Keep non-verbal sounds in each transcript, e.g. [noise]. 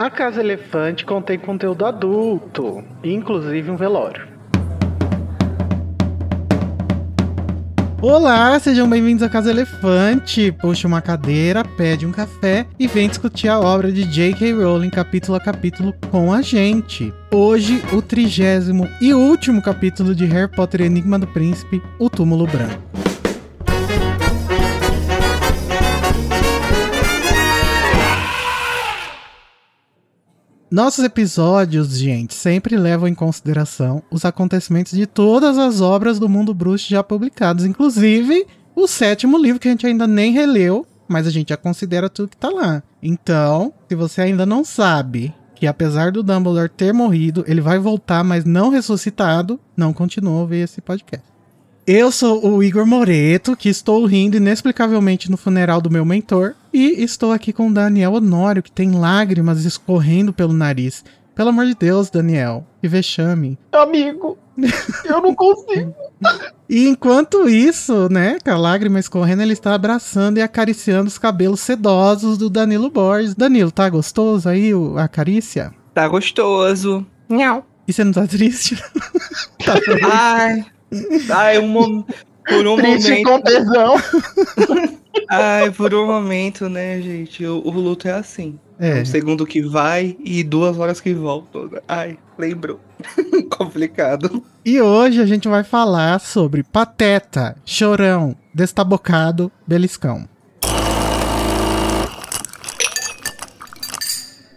A Casa Elefante contém conteúdo adulto, inclusive um velório. Olá, sejam bem-vindos à Casa Elefante. Puxa uma cadeira, pede um café e vem discutir a obra de J.K. Rowling capítulo a capítulo com a gente. Hoje, o trigésimo e último capítulo de Harry Potter Enigma do Príncipe, O Túmulo Branco. Nossos episódios, gente, sempre levam em consideração os acontecimentos de todas as obras do mundo bruxo já publicadas, inclusive o sétimo livro que a gente ainda nem releu, mas a gente já considera tudo que tá lá. Então, se você ainda não sabe que apesar do Dumbledore ter morrido, ele vai voltar, mas não ressuscitado, não continua a ouvir esse podcast. Eu sou o Igor Moreto, que estou rindo inexplicavelmente no funeral do meu mentor, e estou aqui com o Daniel Honório, que tem lágrimas escorrendo pelo nariz. Pelo amor de Deus, Daniel, que vexame. Amigo, eu não consigo. [laughs] e enquanto isso, né, com a lágrima escorrendo, ele está abraçando e acariciando os cabelos sedosos do Danilo Borges. Danilo, tá gostoso aí a carícia? Tá gostoso. Não. E você não tá triste? [laughs] tá Ai, ai, um, por um triste momento. com tesão. [laughs] Ai, por um momento, né, gente? O, o luto é assim. É. Um segundo que vai e duas horas que voltam. Ai, lembro. [laughs] Complicado. E hoje a gente vai falar sobre Pateta, Chorão, Destabocado, Beliscão.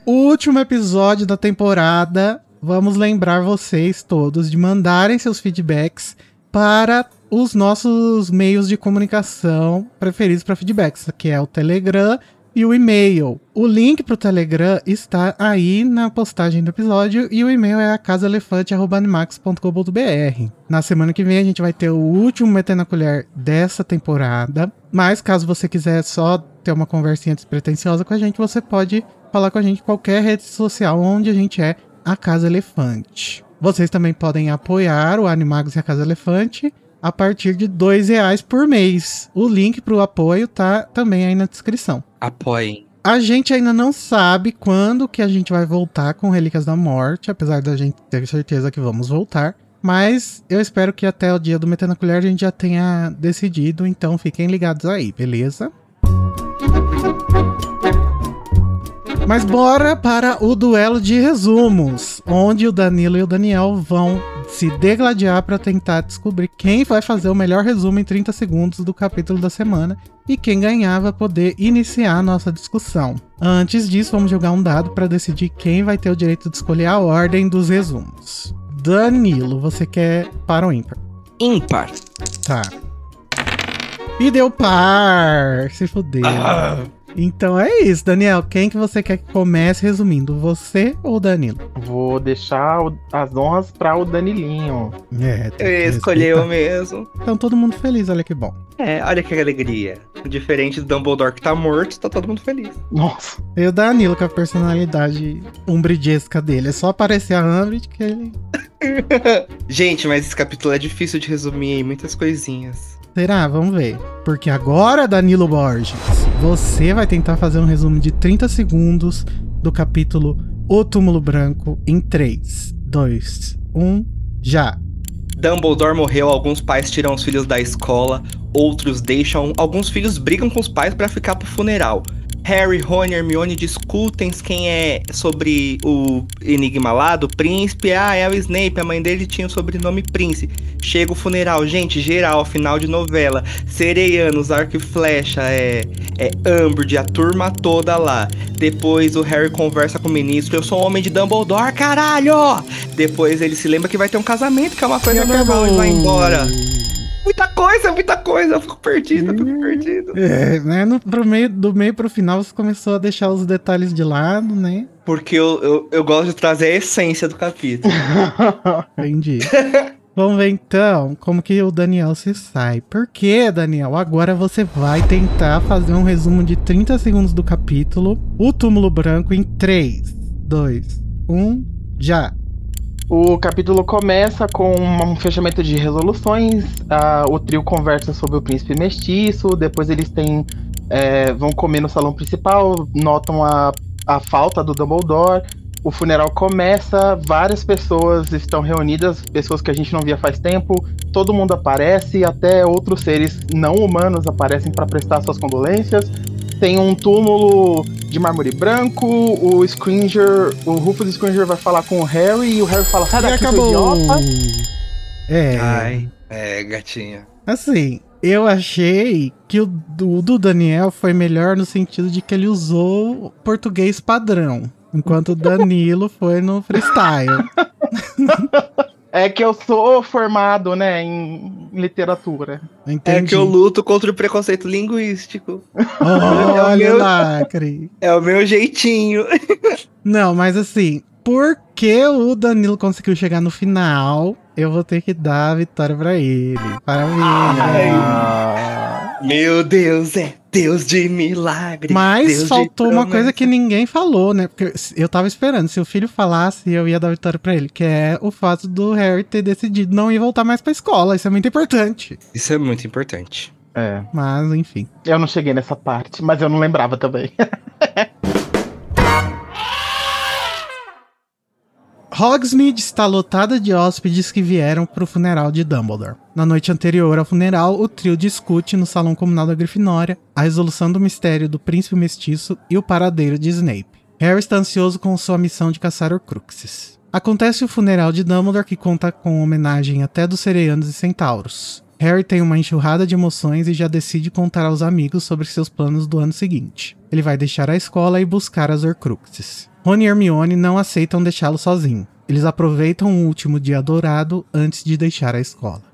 O último episódio da temporada. Vamos lembrar vocês todos de mandarem seus feedbacks para os nossos meios de comunicação preferidos para feedbacks, que é o Telegram e o e-mail. O link para o Telegram está aí na postagem do episódio e o e-mail é acasaelefante.animax.com.br. Na semana que vem a gente vai ter o último Metendo na Colher dessa temporada, mas caso você quiser só ter uma conversinha despretensiosa com a gente, você pode falar com a gente em qualquer rede social onde a gente é a Casa Elefante. Vocês também podem apoiar o Animagos e a Casa Elefante a partir de dois reais por mês. O link para o apoio tá também aí na descrição. Apoiem. A gente ainda não sabe quando que a gente vai voltar com Relíquias da Morte, apesar da gente ter certeza que vamos voltar. Mas eu espero que até o dia do Metendo a Colher a gente já tenha decidido, então fiquem ligados aí, beleza? Mas bora para o duelo de resumos, onde o Danilo e o Daniel vão se degladiar para tentar descobrir quem vai fazer o melhor resumo em 30 segundos do capítulo da semana e quem ganhar vai poder iniciar a nossa discussão. Antes disso, vamos jogar um dado para decidir quem vai ter o direito de escolher a ordem dos resumos. Danilo, você quer par ou ímpar? Ímpar. Tá. E deu par! Se fudeu. Ah. Então é isso, Daniel. Quem que você quer que comece resumindo? Você ou o Danilo? Vou deixar as honras para o Danilinho. É, eu escolheu mesmo. Então todo mundo feliz, olha que bom. É, olha que alegria. Diferente do Dumbledore que tá morto, tá todo mundo feliz. Nossa. E o Danilo com a personalidade umbridesca dele. É só aparecer a Umbridge que ele... [laughs] Gente, mas esse capítulo é difícil de resumir em muitas coisinhas. Será? Vamos ver. Porque agora, Danilo Borges, você vai tentar fazer um resumo de 30 segundos do capítulo O Túmulo Branco em 3, 2, 1, já. Dumbledore morreu, alguns pais tiram os filhos da escola, outros deixam, alguns filhos brigam com os pais para ficar pro funeral. Harry, Rony e Hermione discutem quem é sobre o enigma lá do príncipe. Ah, é o Snape, a mãe dele tinha o sobrenome Príncipe. Chega o funeral, gente, geral, final de novela. Sereianos, arco e flecha, é, é Umbridge, a turma toda lá. Depois o Harry conversa com o ministro, eu sou homem de Dumbledore, caralho! Depois ele se lembra que vai ter um casamento, que é uma coisa normal, e vai embora. Muita coisa, muita coisa. Eu fico perdido, eu fico perdido. É, né? No, pro meio, do meio pro final você começou a deixar os detalhes de lado, né? Porque eu, eu, eu gosto de trazer a essência do capítulo. [laughs] Entendi. Vamos ver então como que o Daniel se sai. Por que, Daniel? Agora você vai tentar fazer um resumo de 30 segundos do capítulo O Túmulo Branco em 3, 2, 1, já. O capítulo começa com um fechamento de resoluções. O trio conversa sobre o príncipe mestiço. Depois eles têm. É, vão comer no salão principal. Notam a a falta do Dumbledore. O funeral começa, várias pessoas estão reunidas, pessoas que a gente não via faz tempo. Todo mundo aparece, até outros seres não humanos aparecem para prestar suas condolências. Tem um túmulo de mármore branco, o Scringer, o Rufus Scringer vai falar com o Harry e o Harry fala: "Sai daqui, seu acabou. idiota". É. Ai, é, gatinha. Assim, eu achei que o do, do Daniel foi melhor no sentido de que ele usou português padrão. Enquanto o Danilo foi no freestyle. [laughs] É que eu sou formado, né, em literatura. Entendi. É que eu luto contra o preconceito linguístico. [laughs] Olha, meu- lacre. É o meu jeitinho. Não, mas assim, porque o Danilo conseguiu chegar no final, eu vou ter que dar a vitória pra ele. Parabéns. Ah, Meu Deus, é Deus de milagre. Mas Deus de faltou uma coisa que ninguém falou, né? Porque eu tava esperando, se o filho falasse, eu ia dar vitória pra ele, que é o fato do Harry ter decidido não ir voltar mais pra escola. Isso é muito importante. Isso é muito importante. é, Mas, enfim. eu não cheguei nessa parte, mas eu não lembrava também. [laughs] Hogsmeade está lotada de hóspedes que vieram pro funeral de Dumbledore. Na noite anterior ao funeral, o trio discute no salão comunal da Grifinória a resolução do mistério do príncipe mestiço e o paradeiro de Snape. Harry está ansioso com sua missão de caçar Horcruxes. Acontece o funeral de Dumbledore que conta com homenagem até dos Sereianos e Centauros. Harry tem uma enxurrada de emoções e já decide contar aos amigos sobre seus planos do ano seguinte. Ele vai deixar a escola e buscar as Horcruxes. Rony e Hermione não aceitam deixá-lo sozinho. Eles aproveitam o último dia dourado antes de deixar a escola.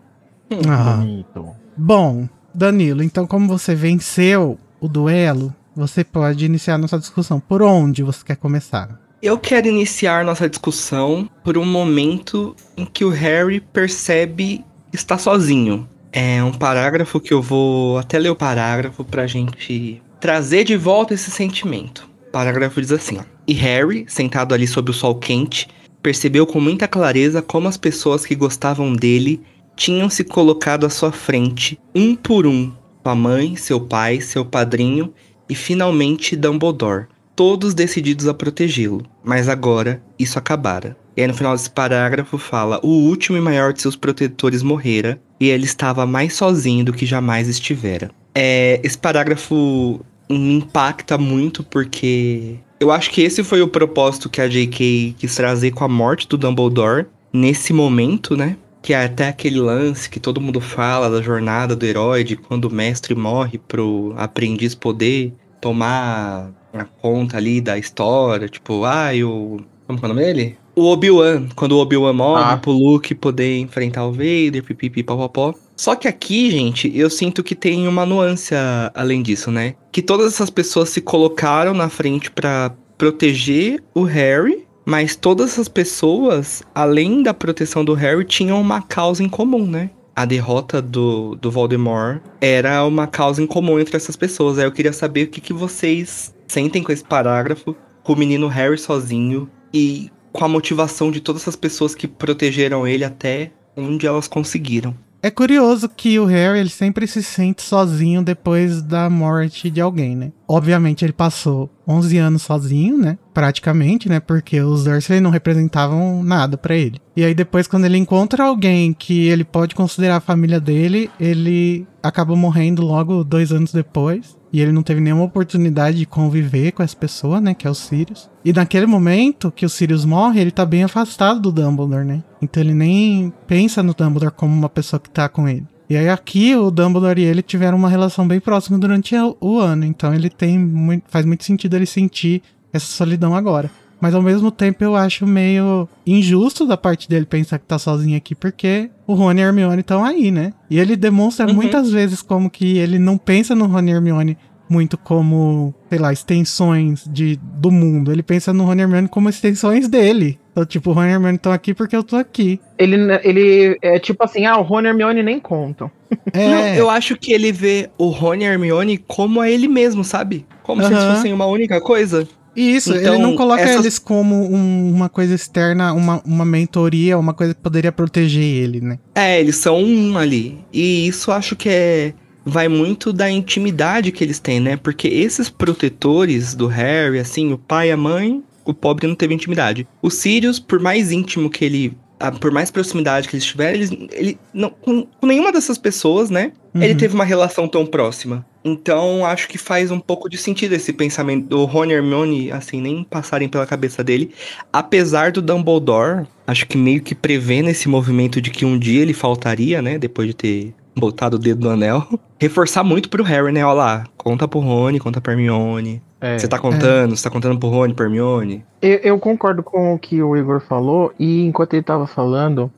Ah. Bonito. Bom, Danilo, então como você venceu o duelo, você pode iniciar nossa discussão. Por onde você quer começar? Eu quero iniciar nossa discussão por um momento em que o Harry percebe que está sozinho. É um parágrafo que eu vou até ler o parágrafo pra gente trazer de volta esse sentimento. O parágrafo diz assim, ó. E Harry, sentado ali sob o sol quente, percebeu com muita clareza como as pessoas que gostavam dele tinham se colocado à sua frente, um por um. Sua mãe, seu pai, seu padrinho e finalmente Dumbledore todos decididos a protegê-lo. Mas agora isso acabara. E aí no final desse parágrafo fala: o último e maior de seus protetores morrera, e ele estava mais sozinho do que jamais estivera. É, esse parágrafo me impacta muito porque eu acho que esse foi o propósito que a J.K. quis trazer com a morte do Dumbledore nesse momento, né? Que é até aquele lance que todo mundo fala da jornada do herói, de quando o mestre morre pro aprendiz poder tomar a conta ali da história, tipo, ah, o. Como é o nome dele? O Obi-Wan, quando o Obi-Wan morre, Ah. pro Luke poder enfrentar o Vader, pipipi, papapó. Só que aqui, gente, eu sinto que tem uma nuance além disso, né? Que todas essas pessoas se colocaram na frente pra proteger o Harry, mas todas essas pessoas, além da proteção do Harry, tinham uma causa em comum, né? A derrota do, do Voldemort era uma causa em comum entre essas pessoas. Aí eu queria saber o que, que vocês sentem com esse parágrafo, com o menino Harry sozinho e com a motivação de todas essas pessoas que protegeram ele até onde elas conseguiram. É curioso que o Harry ele sempre se sente sozinho depois da morte de alguém, né? Obviamente ele passou 11 anos sozinho, né? Praticamente, né? Porque os Dursley não representavam nada pra ele. E aí depois quando ele encontra alguém que ele pode considerar a família dele, ele acaba morrendo logo dois anos depois. E ele não teve nenhuma oportunidade de conviver com essa pessoa, né? Que é o Sirius. E naquele momento que o Sirius morre, ele tá bem afastado do Dumbledore, né? Então ele nem pensa no Dumbledore como uma pessoa que tá com ele. E aí aqui o Dumbledore e ele tiveram uma relação bem próxima durante o- ano. Então ele tem muito, faz muito sentido ele sentir essa solidão agora. Mas ao mesmo tempo eu acho meio injusto da parte dele pensar que tá sozinho aqui, porque o Rony e a Hermione estão aí, né? E ele demonstra Uhum. muitas vezes como que ele não pensa no Rony e Hermione muito como, sei lá, extensões de, do mundo. Ele pensa no Rony e Hermione como extensões dele. Então, tipo, o Rony e Hermione estão aqui porque eu tô aqui. Ele, ele é tipo assim, ah, o Rony e Hermione nem contam. É, Não, eu acho que ele vê o Rony e Hermione como a ele mesmo, sabe? Como se eles fossem uma única coisa. Isso, Então, ele não coloca essas- eles como um- uma coisa externa, uma, uma mentoria, uma coisa que poderia proteger ele, né? É, eles são um ali. E isso acho que é vai muito da intimidade que eles têm, né? Porque esses protetores do Harry, assim, o pai e a mãe, o pobre não teve intimidade. O Sirius, por mais íntimo que ele. Por mais proximidade que eles tiverem, eles, ele não, com, com nenhuma dessas pessoas, né? Uhum. Ele teve uma relação tão próxima. Então, acho que faz um pouco de sentido esse pensamento do Rony e Hermione, assim, nem passarem pela cabeça dele. Apesar do Dumbledore, acho que meio que prevendo esse movimento de que um dia ele faltaria, né? Depois de ter botado o dedo no anel. [laughs] Reforçar muito pro Harry, né? Olha lá, conta pro Rony, conta pra Hermione. É, você tá contando, é. você tá contando pro Rony, pro Hermione. Eu, eu concordo com o que o Igor falou, e enquanto ele tava falando,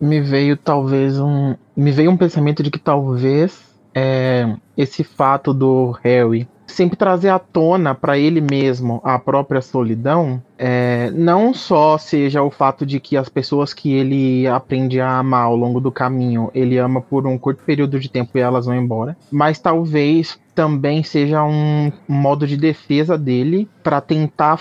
me veio talvez um. Me veio um pensamento de que talvez é, esse fato do Harry sempre trazer à tona para ele mesmo a própria solidão, é, não só seja o fato de que as pessoas que ele aprende a amar ao longo do caminho, ele ama por um curto período de tempo e elas vão embora, mas talvez também seja um modo de defesa dele para tentar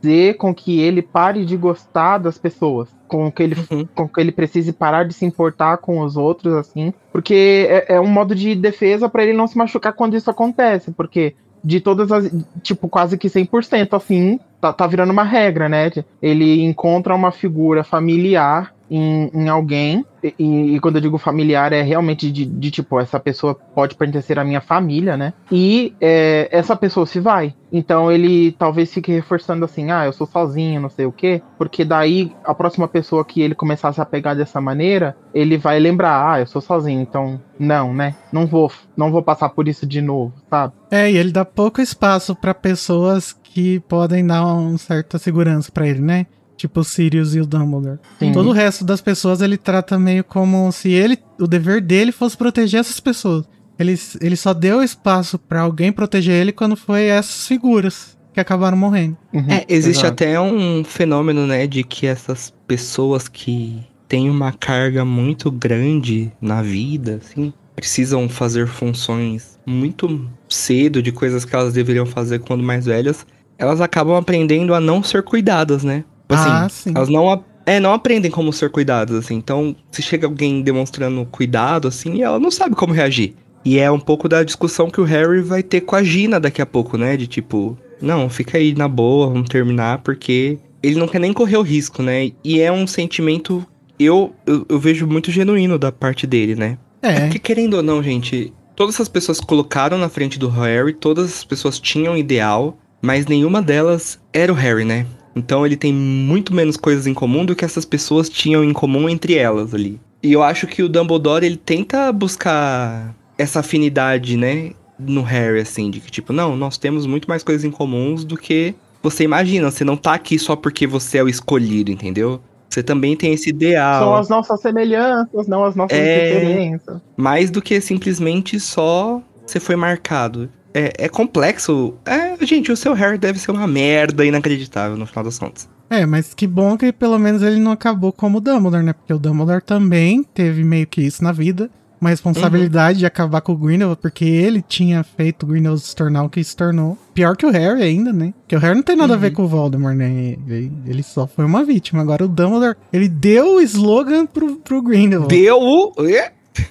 fazer com que ele pare de gostar das pessoas, com que ele, uhum. com que ele precise parar de se importar com os outros, assim, porque é, é um modo de defesa para ele não se machucar quando isso acontece, porque de todas as, tipo, quase que 100%, assim, tá, tá virando uma regra, né? Ele encontra uma figura familiar em, em alguém, e, e, quando eu digo familiar é realmente de, de, tipo, essa pessoa pode pertencer à minha família, né? E é, essa pessoa se vai. Então ele talvez fique reforçando assim, ah, eu sou sozinho, não sei o quê, porque daí a próxima pessoa que ele começasse a pegar dessa maneira, ele vai lembrar, ah, eu sou sozinho, então não, né? Não vou, não vou passar por isso de novo, sabe? É, e ele dá pouco espaço para pessoas que podem dar uma certa segurança para ele, né? Tipo o Sirius e o Dumbledore. Sim. Todo o resto das pessoas ele trata meio como se ele, o dever dele fosse proteger essas pessoas. Ele, ele só deu espaço para alguém proteger ele quando foi essas figuras que acabaram morrendo. Uhum, é, existe exato. até um fenômeno, né, de que essas pessoas que têm uma carga muito grande na vida, assim, precisam fazer funções muito cedo de coisas que elas deveriam fazer quando mais velhas, elas acabam aprendendo a não ser cuidadas, né? Tipo assim, ah, sim. Elas não, é, não aprendem como ser cuidadas, assim. Então, se chega alguém demonstrando cuidado, assim, ela não sabe como reagir. E é um pouco da discussão que o Harry vai ter com a Gina daqui a pouco, né? De tipo, não, fica aí na boa, vamos terminar, porque ele não quer nem correr o risco, né? E é um sentimento, eu, eu, eu vejo muito genuíno da parte dele, né? É. é. Porque querendo ou não, gente, todas as pessoas colocaram na frente do Harry, todas as pessoas tinham ideal, mas nenhuma delas era o Harry, né? Então ele tem muito menos coisas em comum do que essas pessoas tinham em comum entre elas ali. E eu acho que o Dumbledore ele tenta buscar essa afinidade, né, no Harry assim, de que tipo, não, nós temos muito mais coisas em comuns do que você imagina, você não tá aqui só porque você é o escolhido, entendeu? Você também tem esse ideal. São as nossas semelhanças, não as nossas é... diferenças. Mais do que simplesmente só você foi marcado é, é complexo. É, gente, o seu Harry deve ser uma merda inacreditável no final das contas. É, mas que bom que pelo menos ele não acabou como o Dumbledore, né? Porque o Dumbledore também teve meio que isso na vida. Uma responsabilidade uhum. de acabar com o Grindelwald, porque ele tinha feito o Grindelwald se tornar o que se tornou. Pior que o Harry ainda, né? Porque o Harry não tem nada uhum. a ver uhum. com o Voldemort, né? Ele, ele, só foi uma vítima. Agora o Dumbledore, ele deu o slogan pro, pro Grindelwald. Deu o...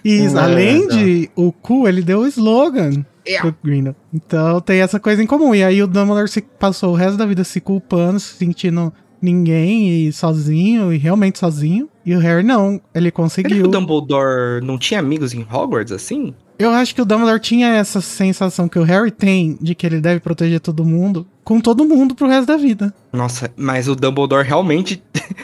E é, além de o cu, ele deu o slogan. Yeah. É. Então tem essa coisa em comum. E aí o Dumbledore se passou o resto da vida se culpando, se sentindo ninguém e sozinho, e realmente sozinho. E o Harry não, ele conseguiu. o Dumbledore não tinha amigos em Hogwarts assim? Eu acho que o Dumbledore tinha essa sensação que o Harry tem de que ele deve proteger todo mundo, com todo mundo pro resto da vida. Nossa, mas o Dumbledore realmente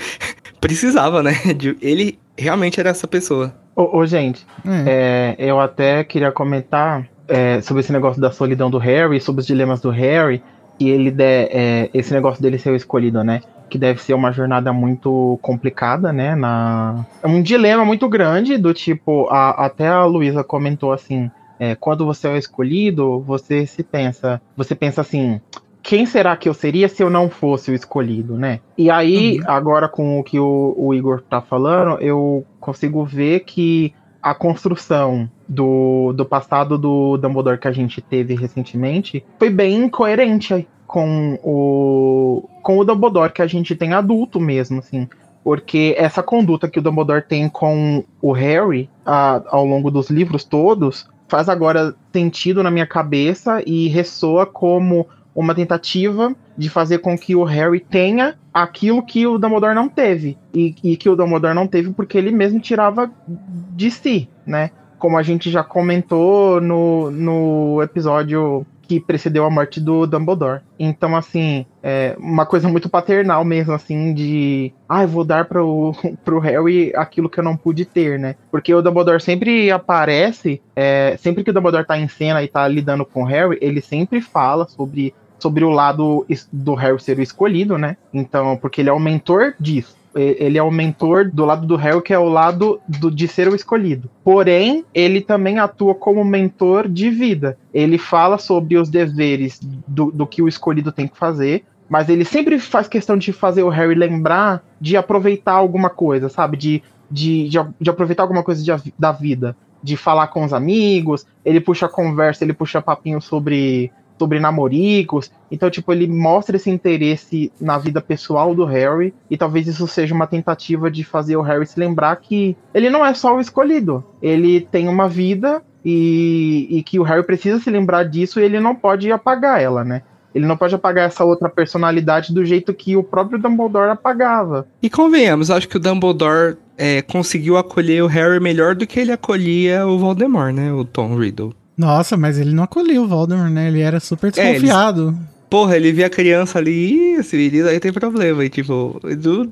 [laughs] precisava, né? Ele realmente era essa pessoa. Ô, ô gente, é. É, eu até queria comentar é, sobre esse negócio da solidão do Harry, sobre os dilemas do Harry, e ele de, é, esse negócio dele ser o escolhido, né? Que deve ser uma jornada muito complicada, né? Na... É um dilema muito grande, do tipo, a, até a Luísa comentou assim. É, quando você é o escolhido, você se pensa, você pensa assim, quem será que eu seria se eu não fosse o escolhido, né? E aí, uhum. agora com o que o, o, Igor tá falando, eu consigo ver que a construção do, do passado do Dumbledore que a gente teve recentemente foi bem coerente com o, com o Dumbledore que a gente tem adulto mesmo, assim. Porque essa conduta que o Dumbledore tem com o Harry a, ao longo dos livros todos faz agora sentido na minha cabeça e ressoa como uma tentativa de fazer com que o Harry tenha aquilo que o Dumbledore não teve. E, e, que o Dumbledore não teve porque ele mesmo tirava de si, né? Como a gente já comentou no, no episódio que precedeu a morte do Dumbledore. Então, assim, é uma coisa muito paternal mesmo, assim, de. Ah, eu vou dar pro, [laughs] pro Harry aquilo que eu não pude ter, né? Porque o Dumbledore sempre aparece, é, sempre que o Dumbledore tá em cena e tá lidando com o Harry, ele sempre fala sobre sobre o lado do Harry ser o escolhido, né? Então, porque ele é o mentor disso. Ele é o mentor do lado do Harry, que é o lado do, de ser o escolhido. Porém, ele também atua como mentor de vida. Ele fala sobre os deveres do, do que o escolhido tem que fazer, mas ele sempre faz questão de fazer o Harry lembrar de aproveitar alguma coisa, sabe? De, de, de, de aproveitar alguma coisa de, da vida. De falar com os amigos, ele puxa conversa, ele puxa papinho sobre sobre namoricos. Então, tipo, ele mostra esse interesse na vida pessoal do Harry. E talvez isso seja uma tentativa de fazer o Harry se lembrar que ele não é só o escolhido. Ele tem uma vida e, e que o Harry precisa se lembrar disso e ele não pode apagar ela, né? Ele não pode apagar essa outra personalidade do jeito que o próprio Dumbledore apagava. E convenhamos, acho que o Dumbledore é, conseguiu acolher o Harry melhor do que ele acolhia o Voldemort, né? O Tom Riddle. Nossa, mas ele não acolheu o Voldemort, né? Ele era super desconfiado. É, eles... Porra, ele via a criança ali, esse menino aí tem problema. E, tipo,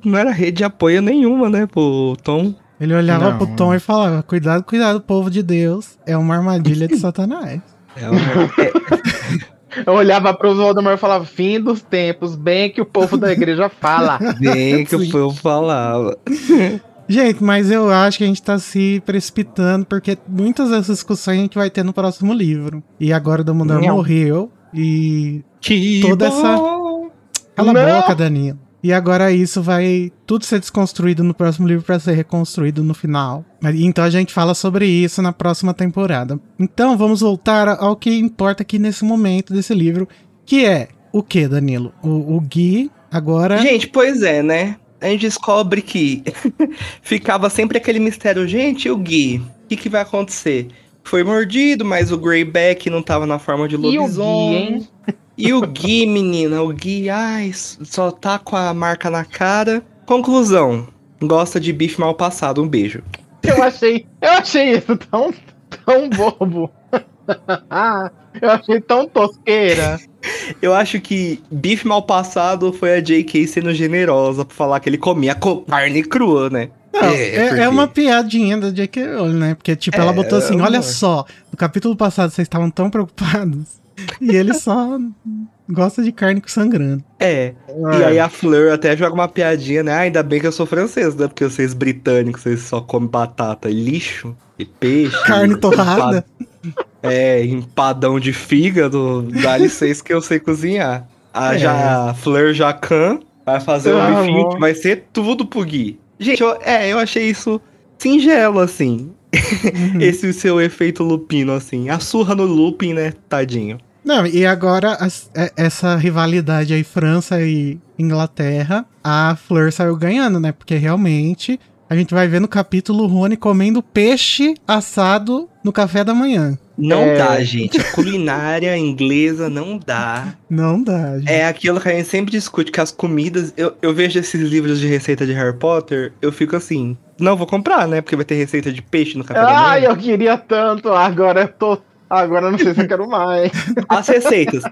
não era rede de apoio nenhuma, né, pro Tom. Ele olhava não. pro Tom e falava: Cuidado, cuidado, povo de Deus. É uma armadilha de [laughs] Satanás. É uma... [laughs] Eu olhava pro Voldemort e falava, fim dos tempos, bem que o povo da igreja fala. Bem que o povo falava. [laughs] Gente, mas eu acho que a gente tá se precipitando, porque muitas dessas discussões a gente vai ter no próximo livro. E agora o Não. morreu, e que toda bom. essa... Cala Não. a boca, Danilo. E agora isso vai tudo ser desconstruído no próximo livro para ser reconstruído no final. Então a gente fala sobre isso na próxima temporada. Então vamos voltar ao que importa aqui nesse momento desse livro, que é o que, Danilo? O, o Gui agora. Gente, pois é, né? A gente descobre que [laughs] ficava sempre aquele mistério, gente, e o Gui? O que, que vai acontecer? Foi mordido, mas o Greyback não tava na forma de lobisomem. E o Gui, menina, o Gui, ai, só tá com a marca na cara. Conclusão, gosta de bife mal passado, um beijo. Eu achei, eu achei isso tão, tão bobo. [laughs] eu achei tão tosqueira. Eu acho que bife mal passado foi a J.K. sendo generosa pra falar que ele comia carne crua, né? Não, é, é, porque... é, uma piadinha da J.K. Rowling, né? Porque, tipo, é, ela botou assim, olha só, no capítulo passado vocês estavam tão preocupados [laughs] e ele só gosta de carne sangrando. É. E aí a Fleur até joga uma piadinha, né? Ah, ainda bem que eu sou francês, né? Porque vocês britânicos, vocês só comem batata e lixo e peixe. Carne torrada. É, empadão de fígado, dá licença que eu sei cozinhar. A, é. já, a Fleur Jacan vai fazer ah, um bifinho que vai ser tudo pro Gui. Gente, eu, é, eu achei isso singelo, assim. Uhum. [laughs] Esse seu efeito lupino, assim. A surra no Lupin, né, tadinho. Não, e agora as, é, essa rivalidade aí, França e Inglaterra, a Fleur saiu ganhando, né? Porque realmente a gente vai ver no capítulo o Rony comendo peixe assado no café da manhã. Não é... dá, gente. A culinária inglesa não dá. Não dá, gente. É aquilo que a gente sempre discute, que as comidas. Eu, eu vejo esses livros de receita de Harry Potter, eu fico assim. Não vou comprar, né? Porque vai ter receita de peixe no café Ai, da manhã. Ai, eu queria tanto. Agora eu tô. Agora não sei se eu quero mais. [laughs] As receitas.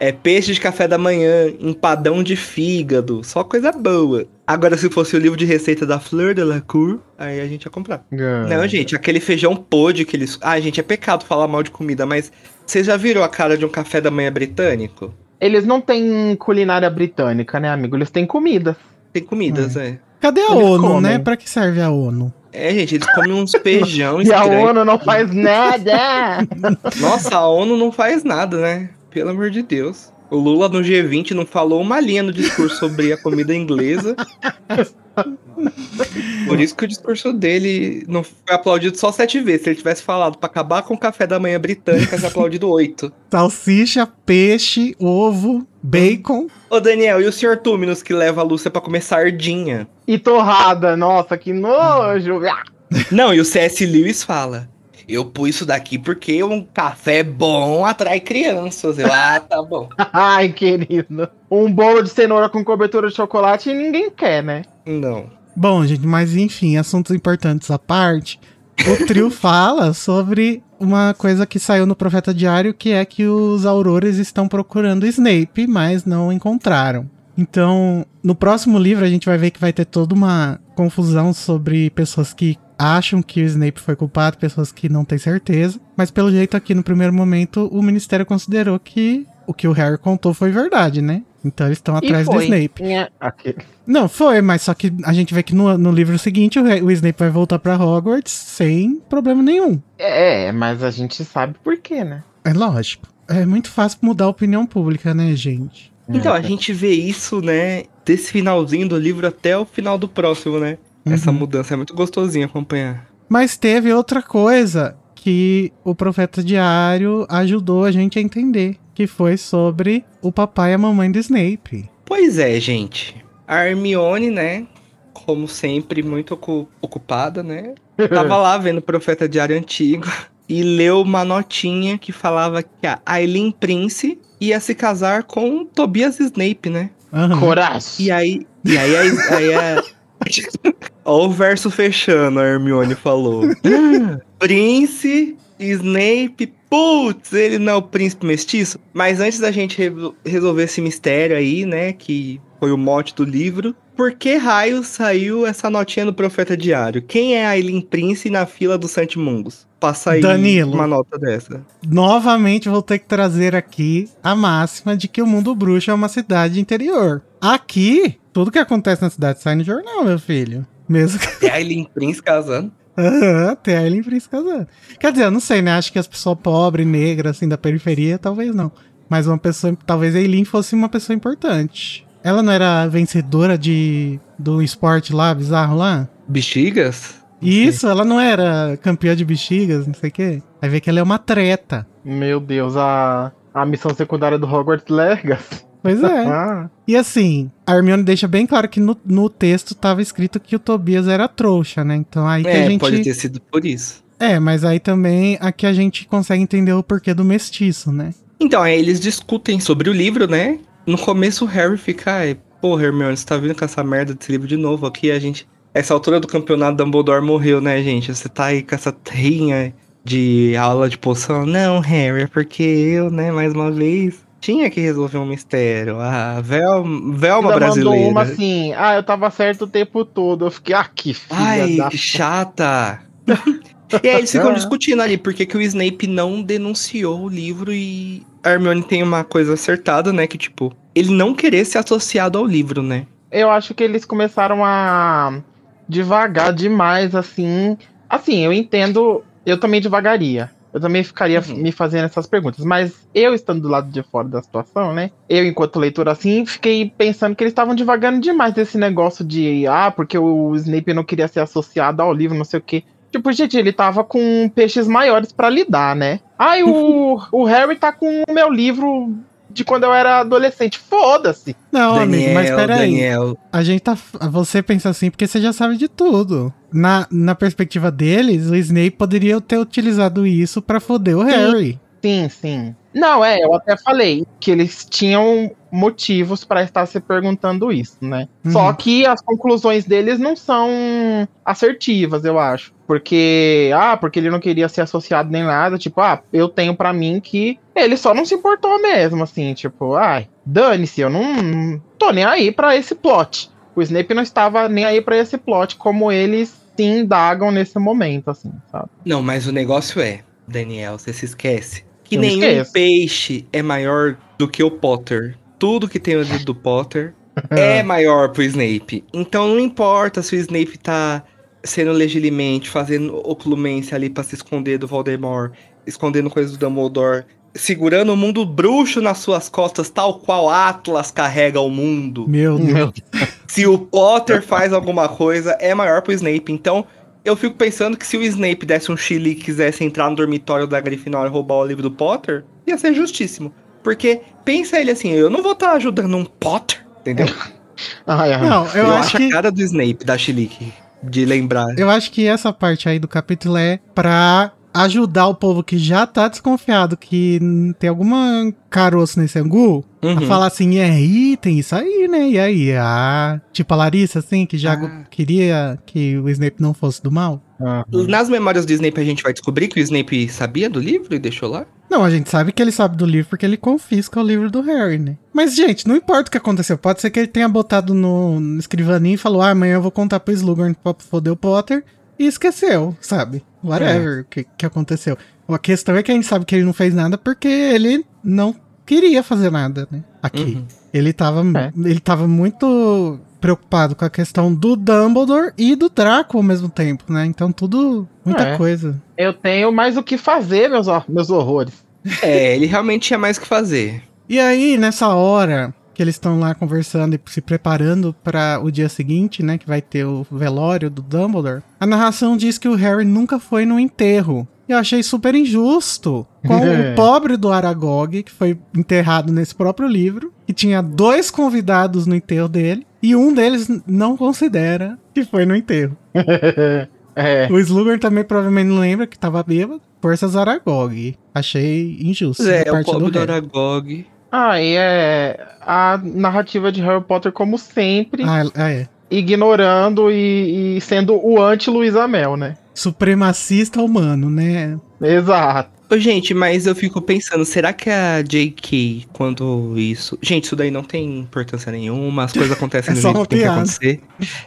É peixe de café da manhã, empadão de fígado, só coisa boa. Agora, se fosse o livro de receita da Fleur de la Cour, aí a gente ia comprar. É. Não, gente, aquele feijão podre que eles. Ah, gente, é pecado falar mal de comida, mas vocês já viram a cara de um café da manhã britânico? Eles não têm culinária britânica, né, amigo? Eles têm comida. Tem comidas, é. é. Cadê a eles ONU, né? comem. né? Pra que serve a ONU? É, gente, eles comem uns feijão [laughs] E a ONU não faz nada! Nossa, a ONU não faz nada, né? Pelo amor de Deus. O Lula no G20 não falou uma linha no discurso sobre a comida inglesa. Por isso que o discurso dele não foi aplaudido só sete vezes. Se ele tivesse falado para acabar com o café da manhã britânica, ia ser aplaudido oito. Salsicha, peixe, ovo, bacon. Ô Daniel, e o Sr. Túminos que leva a Lúcia para comer sardinha? E torrada, nossa, que nojo! Não, e o C.S. Lewis fala: eu pus isso daqui porque um café bom atrai crianças. Eu, ah, tá bom. [laughs] Ai, querido. Um bolo de cenoura com cobertura de chocolate ninguém quer, né? Não. Bom, gente, mas enfim, assuntos importantes à parte. O trio [laughs] fala sobre uma coisa que saiu no Profeta Diário, que é que os Aurores estão procurando Snape, mas não encontraram. Então, no próximo livro a gente vai ver que vai ter toda uma confusão sobre pessoas que acham que o Snape foi culpado, pessoas que não têm certeza. Mas pelo jeito aqui no primeiro momento o ministério considerou que o que o Harry contou foi verdade, né? Então eles estão atrás do Snape. Minha... Não, foi, mas só que a gente vê que no, no livro seguinte o, o Snape vai voltar para Hogwarts sem problema nenhum. É, mas a gente sabe por quê, né? É lógico. É muito fácil mudar a opinião pública, né, gente? Então, a gente vê isso, né, desse finalzinho do livro até o final do próximo, né? Uhum. Essa mudança é muito gostosinha acompanhar. Mas teve outra coisa que o Profeta Diário ajudou a gente a entender, que foi sobre o papai e a mamãe do Snape. Pois é, gente. A Hermione, né, como sempre, muito ocupada, né? [laughs] Tava lá vendo o Profeta Diário Antigo e leu uma notinha que falava que a Aileen Prince ia se casar com Tobias Snape, né? Uhum. Coragem. E aí, e aí, aí, aí a... [laughs] Olha o verso fechando, a Hermione falou. [laughs] Prince, Snape, putz, ele não é o príncipe mestiço. Mas antes da gente re resolver esse mistério aí, né, que foi o mote do livro, por que raio saiu essa notinha no Profeta Diário? Quem é a Aileen Prince na fila do Santimungos? Passa aí Danilo, uma nota dessa. Novamente vou ter que trazer aqui a máxima de que o mundo bruxo é uma cidade interior. Aqui, tudo que acontece na cidade sai no jornal, meu filho. Mesmo que... A Aileen Prince casando. Aham, tem a Aileen Prince casando. Quer dizer, eu não sei, né? Acho que as pessoas pobres, negras, assim, da periferia, talvez não. Mas uma pessoa, talvez a Aileen fosse uma pessoa importante. Ela não era vencedora de do esporte lá, bizarro lá? Bexigas? Isso, ela não era campeã de bexigas, não sei o quê. Aí vê que ela é uma treta. Meu Deus, a, a missão secundária do Hogwarts Legacy. Pois é. [laughs] ah. E assim, a Hermione deixa bem claro que no, no texto tava escrito que o Tobias era trouxa, né? Então aí que é, a gente. pode ter sido por isso. É, mas aí também aqui a gente consegue entender o porquê do mestiço, né? Então, aí eles discutem sobre o livro, né? No começo o Harry fica, ai, porra, Hermione, você tá vindo com essa merda desse livro de novo aqui, a gente essa altura do campeonato, Dumbledore morreu, né, gente? Você tá aí com essa trinha de aula de poção. Não, Harry, é porque eu, né, mais uma vez, tinha que resolver um mistério. A Vel Velma Ainda brasileira. Mandou uma assim, ah, eu tava certo o tempo todo. Eu fiquei, ah, que filha Ai, da... que chata. [laughs] e aí eles ficam discutindo ali, porque que o Snape não denunciou o livro e a Hermione tem uma coisa acertada, né, que tipo, ele não querer ser associado ao livro, né? Eu acho que eles começaram a devagar demais, assim. Assim, eu entendo, eu também devagaria. Eu também ficaria uhum. me fazendo essas perguntas. Mas eu estando do lado de fora da situação, né? Eu, enquanto leitor, assim, fiquei pensando que eles estavam devagando demais desse negócio de, ah, porque o Snape não queria ser associado ao livro, não sei o quê. Tipo, gente, ele tava com peixes maiores para lidar, né? Ai, o, [laughs] o Harry tá com o meu livro de quando eu era adolescente. Foda-se. Não, Daniel, amigo, mas peraí. Daniel. A gente tá. Você pensa assim porque você já sabe de tudo. Na, na perspectiva deles, o Snape poderia ter utilizado isso para foder o sim, Harry. Sim, sim. Não, é, eu até falei que eles tinham motivos para estar se perguntando isso, né? Uhum. Só que as conclusões deles não são assertivas, eu acho. Porque, ah, porque ele não queria ser associado nem nada, tipo, ah, eu tenho para mim que ele só não se importou mesmo, assim, tipo, ai, dane-se, eu não, tô nem aí para esse plot. O Snape não estava nem aí para esse plot como eles se indagam nesse momento, assim, sabe? Não, mas o negócio é, Daniel, você se esquece que eu nenhum esqueço. peixe é maior do que o Potter tudo que tem o dedo do Potter [laughs] é maior pro Snape. Então não importa se o Snape tá sendo legilimamente, fazendo oculumência ali para se esconder do Voldemort, escondendo coisas do Dumbledore, segurando o mundo bruxo nas suas costas, tal qual Atlas carrega o mundo. Meu Deus. Se o Potter faz alguma coisa, é maior pro Snape. Então, eu fico pensando que se o Snape desse um chile e quisesse entrar no dormitório da Grifinória e roubar o livro do Potter, ia ser justíssimo. Porque pensa ele assim, eu não vou estar tá ajudando um Potter, entendeu? [laughs] ah, é. Não, eu, eu acho, que... a cara do Snape, da Chilique, de lembrar. Eu acho que essa parte aí do capítulo é pra ajudar o povo que já tá desconfiado que tem alguma caroço nesse angu, Uhum. a falar assim, e aí, tem isso aí, né? E aí, ah, tipo a Larissa, assim, que já Ah. queria que o Snape não fosse do mal. Nas memórias do Snape a gente vai descobrir que o Snape sabia do livro e deixou lá? Não, a gente sabe que ele sabe do livro porque ele confisca o livro do Harry, né? Mas, gente, não importa o que aconteceu. Pode ser que ele tenha botado no, no escrivaninho e falou: ah, amanhã eu vou contar pro Slughorn pra foder o Potter. E esqueceu, sabe? Whatever o que, que aconteceu. A questão é que a gente sabe que ele não fez nada porque ele não queria fazer nada, né? Aqui. Uhum. Ele tava, É. ele tava muito preocupado com a questão do Dumbledore e do Draco ao mesmo tempo, né? Então tudo, muita É. coisa. Eu tenho mais o que fazer, meus, meus horrores. É, ele realmente tinha mais o que fazer. E aí, nessa hora que eles estão lá conversando e se preparando para o dia seguinte, né, que vai ter o velório do Dumbledore, a narração diz que o Harry nunca foi no enterro. Eu achei super injusto com o [laughs] pobre do Aragog, que foi enterrado nesse próprio livro, que tinha dois convidados no enterro dele, e um deles não considera que foi no enterro. [laughs] é. O Slughorn também provavelmente não lembra que tava bêbado. Forças Aragog. Achei injusto. É, o pobre do Harry. Aragog. Ah, e é a narrativa de Harry Potter, como sempre, Ah, é. ignorando e, e sendo o anti-Luiz Amel, né? supremacista humano, né? Exato. Ô, gente, mas eu fico pensando, será que a J.K., quando isso. Gente, isso daí não tem importância nenhuma, as coisas acontecem [laughs] É do jeito que tem que acontecer.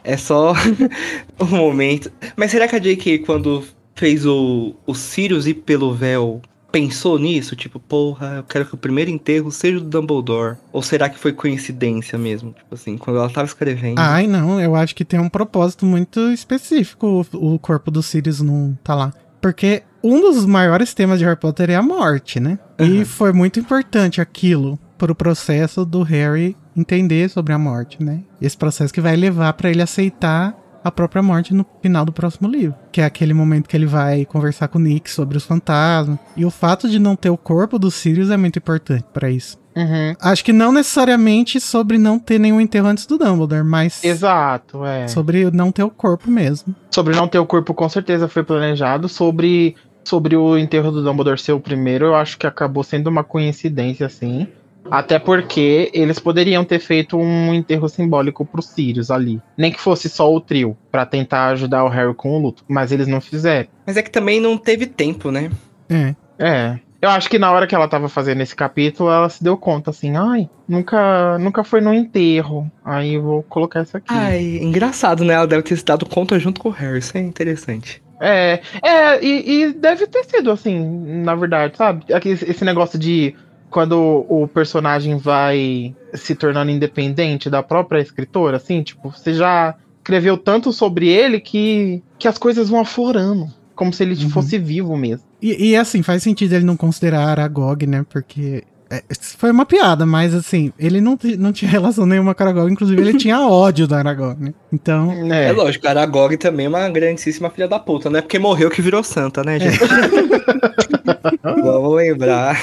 É só [laughs] um momento. Mas será que a J.K., quando fez o, o Sirius ir pelo véu, pensou nisso? Tipo, porra, eu quero que o primeiro enterro seja do Dumbledore. Ou será que foi coincidência mesmo? Tipo assim, quando ela tava escrevendo. Ai, não, eu acho que tem um propósito muito específico o, o corpo do Sirius não tá lá. Porque um dos maiores temas de Harry Potter é a morte, né? E Uhum. foi muito importante aquilo pro processo do Harry entender sobre a morte, né? Esse processo que vai levar pra ele aceitar a própria morte no final do próximo livro. Que é aquele momento que ele vai conversar com o Nick sobre os fantasmas. E o fato de não ter o corpo do Sirius é muito importante pra isso. Uhum. Acho que não necessariamente sobre não ter nenhum enterro antes do Dumbledore, mas Exato, é. sobre não ter o corpo mesmo. Sobre não ter o corpo, com certeza foi planejado. Sobre, sobre o enterro do Dumbledore ser o primeiro, eu acho que acabou sendo uma coincidência, assim. Até porque eles poderiam ter feito um enterro simbólico pro Sirius ali. Nem que fosse só o trio, pra tentar ajudar o Harry com o luto. Mas eles não fizeram. Mas é que também não teve tempo, né? É. É. Eu acho que na hora que ela tava fazendo esse capítulo, ela se deu conta, assim, ai, nunca, nunca foi no enterro. Aí eu vou colocar essa aqui. Ai, engraçado, né? Ela deve ter se dado conta junto com o Harry. Isso é interessante. É, é, e, e deve ter sido assim, na verdade, sabe? Aqui, esse negócio de quando o personagem vai se tornando independente da própria escritora, assim, tipo, você já escreveu tanto sobre ele que, que as coisas vão aflorando, como se ele Uhum. fosse vivo mesmo. E, e, assim, faz sentido ele não considerar Aragog, né? Porque. É, foi uma piada, mas assim, ele não, não tinha [laughs] relação nenhuma com Aragog, inclusive ele tinha ódio do Aragog, né? Então. É, É, lógico, Aragog também é uma grandíssima filha da puta, né? Porque morreu que virou santa, né, gente? [laughs] Vamos lembrar.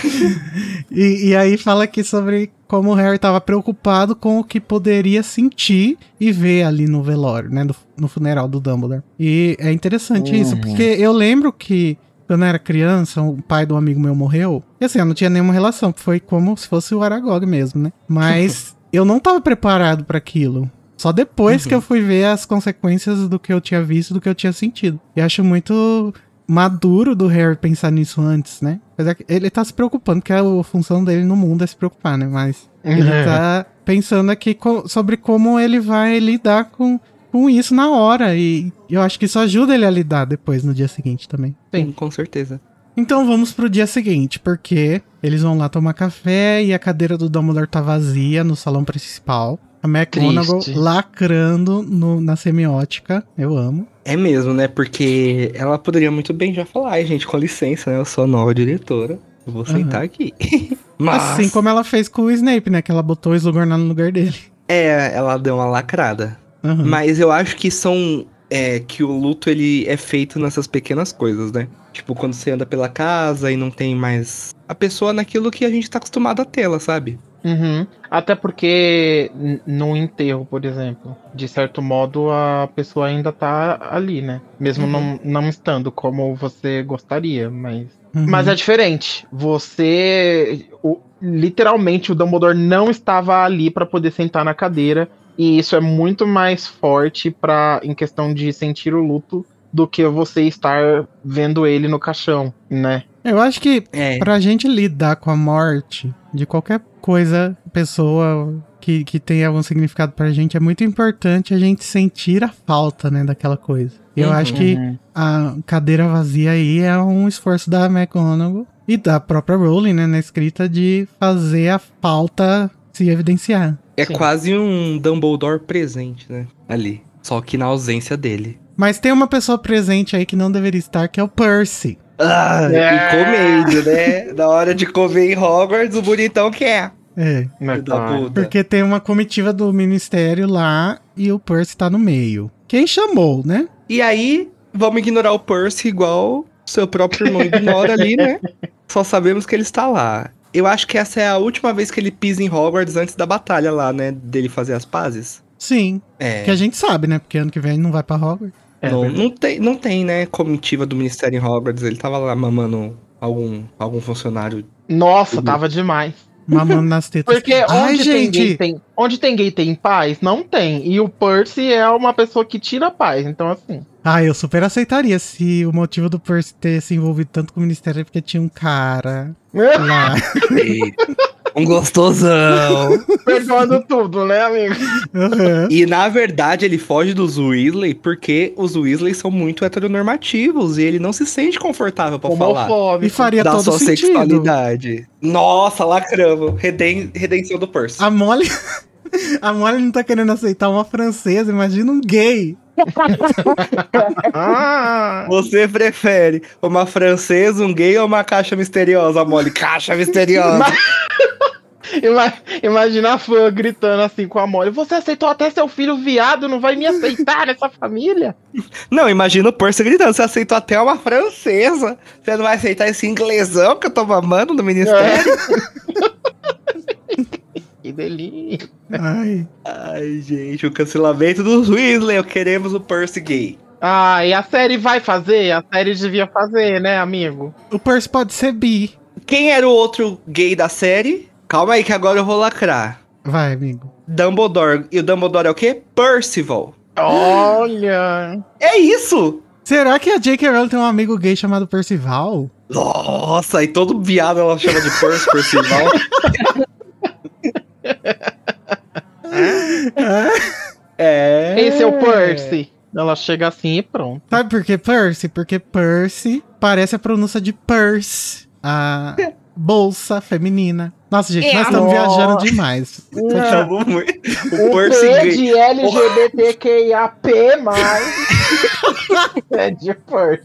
E, e aí fala aqui sobre como o Harry tava preocupado com o que poderia sentir e ver ali no velório, né? No, no funeral do Dumbledore. E é interessante isso, Uhum. porque eu lembro que quando eu era criança, o pai do amigo meu morreu. E assim, eu não tinha nenhuma relação, foi como se fosse o Aragog mesmo, né? Mas [laughs] eu não tava preparado para aquilo. Só depois Uhum. que eu fui ver as consequências do que eu tinha visto, do que eu tinha sentido. E acho muito maduro do Harry pensar nisso antes, né? Que ele tá se preocupando, que a função dele no mundo é se preocupar, né? Mas ele tá pensando aqui sobre como ele vai lidar com, com isso na hora. E eu acho que isso ajuda ele a lidar depois, no dia seguinte também. Sim, com certeza. Então vamos pro dia seguinte, porque eles vão lá tomar café e a cadeira do Dumbledore tá vazia no salão principal. A McGonagall lacrando no- na semiótica. Eu amo. É mesmo, né? Porque ela poderia muito bem já falar, ai, gente, com licença, né? Eu sou a nova diretora. Eu vou sentar aqui. [laughs] Mas, Assim como ela fez com o Snape, né? Que ela botou o Slughorn no lugar dele. é, ela deu uma lacrada. Aham. Mas eu acho que são. É, que o luto ele é feito nessas pequenas coisas, né? Tipo, quando você anda pela casa e não tem mais a pessoa naquilo que a gente tá acostumado a tê-la, sabe? Uhum. Até porque no enterro, por exemplo, de certo modo a pessoa ainda tá ali, né? Mesmo Uhum. não, não estando como você gostaria, mas. Uhum. Mas é diferente. Você. o- literalmente o Dumbledore não estava ali pra poder sentar na cadeira. E isso é muito mais forte para em questão de sentir o luto do que você estar vendo ele no caixão, né? Eu acho que É. pra gente lidar com a morte de qualquer coisa, pessoa que, que tem algum significado pra gente, é muito importante a gente sentir a falta, né, daquela coisa. Eu Uhum. acho que a cadeira vazia aí é um esforço da McGonagall e da própria Rowling, né, na escrita de fazer a falta se evidenciar. É Sim. quase um Dumbledore presente, né? Ali. Só que na ausência dele. Mas tem uma pessoa presente aí que não deveria estar, que é o Percy. Ah, É. e comendo, né? Na hora de comer em Hogwarts, o bonitão quer. É, da tá. puta. porque tem uma comitiva do ministério lá e o Percy tá no meio. Quem chamou, né? E aí, vamos ignorar o Percy igual seu próprio irmão ignora ali, né? [laughs] Só sabemos que ele está lá. Eu acho que essa é a última vez que ele pisa em Hogwarts antes da batalha lá, né? Dele fazer as pazes. Sim, É. que a gente sabe, né? Porque ano que vem ele não vai pra Hogwarts. É não, verdade. não, tem, não tem, né, comitiva do Ministério em Hogwarts. Ele tava lá mamando algum, algum funcionário. Nossa, tava demais. Mamando nas tetas. Porque Ai, onde, tem gay gente, tem, onde tem gay tem paz? Não tem. E o Percy é uma pessoa que tira a paz. Então, assim. Ah, eu super aceitaria se o motivo do Percy ter se envolvido tanto com o ministério é porque tinha um cara lá. um gostosão. Perdoando tudo, né, amigo? Aham. E na verdade ele foge dos Weasley porque os Weasley são muito heteronormativos e ele não se sente confortável pra falar E faria da todo sua sentido. sexualidade. Nossa, lacramos. Reden redenção do Percy. A Molly. [laughs] A Molly não tá querendo aceitar uma francesa, imagina um gay. [laughs] Você prefere uma francesa, um gay ou uma caixa misteriosa, Molly? Caixa misteriosa. [laughs] ima- imagina a fã gritando assim com a Molly. Você aceitou até seu filho viado, não vai me aceitar nessa família? Não, imagina o Percy gritando. Você aceitou até uma francesa. Você não vai aceitar esse inglesão que eu tô mamando no ministério? [laughs] Que delícia. Ai. Ai, gente, o cancelamento dos Weasley. Queremos o Percy gay. Ah, e a série vai fazer? A série devia fazer, né, amigo? O Percy pode ser bi. Quem era o outro gay da série? Calma aí que agora eu vou lacrar. Vai, amigo. Dumbledore. E o Dumbledore é o quê? Percival. Olha. É isso! Será que a J.K. Rowling tem um amigo gay chamado Percival? Nossa, e todo viado ela chama de Percy Percival. [laughs] [laughs] é. Esse é o Percy. Ela chega assim e pronto. Sabe por que Percy? Porque Percy parece a pronúncia de purse, a [laughs] bolsa feminina. Nossa, gente, nós estamos viajando demais. Chamou muito. O O Percy P de LGBTQIAP+, [laughs] é de Percy.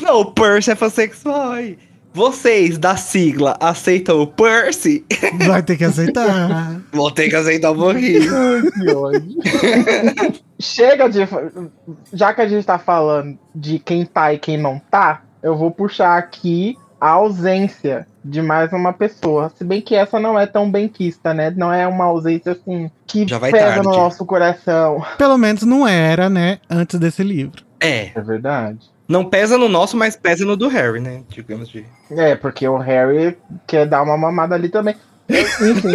Não, o Percy é pansexual aí. Vocês da sigla aceitam o Percy? [laughs] Vai ter que aceitar. Vou ter que aceitar um pouquinho. [laughs] Que ódio. Chega de. Já que a gente tá falando de quem tá e quem não tá, eu vou puxar aqui a ausência de mais uma pessoa. Se bem que essa não é tão benquista, né? Não é uma ausência assim que Já vai pesa tarde. no nosso coração. Pelo menos não era, né? Antes desse livro. É. É verdade. Não pesa no nosso, mas pesa no do Harry, né? Digamos de. É, porque o Harry quer dar uma mamada ali também. Enfim.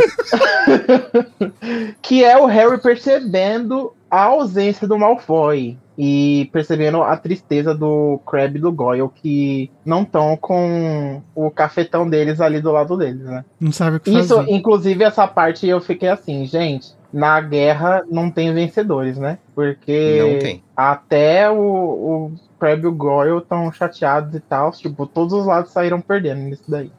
[laughs] que é o Harry percebendo a ausência do Malfoy. E percebendo a tristeza do Crab e do Goyle, que não estão com o cafetão deles ali do lado deles, né? Não sabe o que Isso, fazer. inclusive, essa parte eu fiquei assim, gente. Na guerra não tem vencedores, né? Porque Não tem. até o, o Crab e o Goyle estão chateados e tal. Tipo, todos os lados saíram perdendo nisso daí.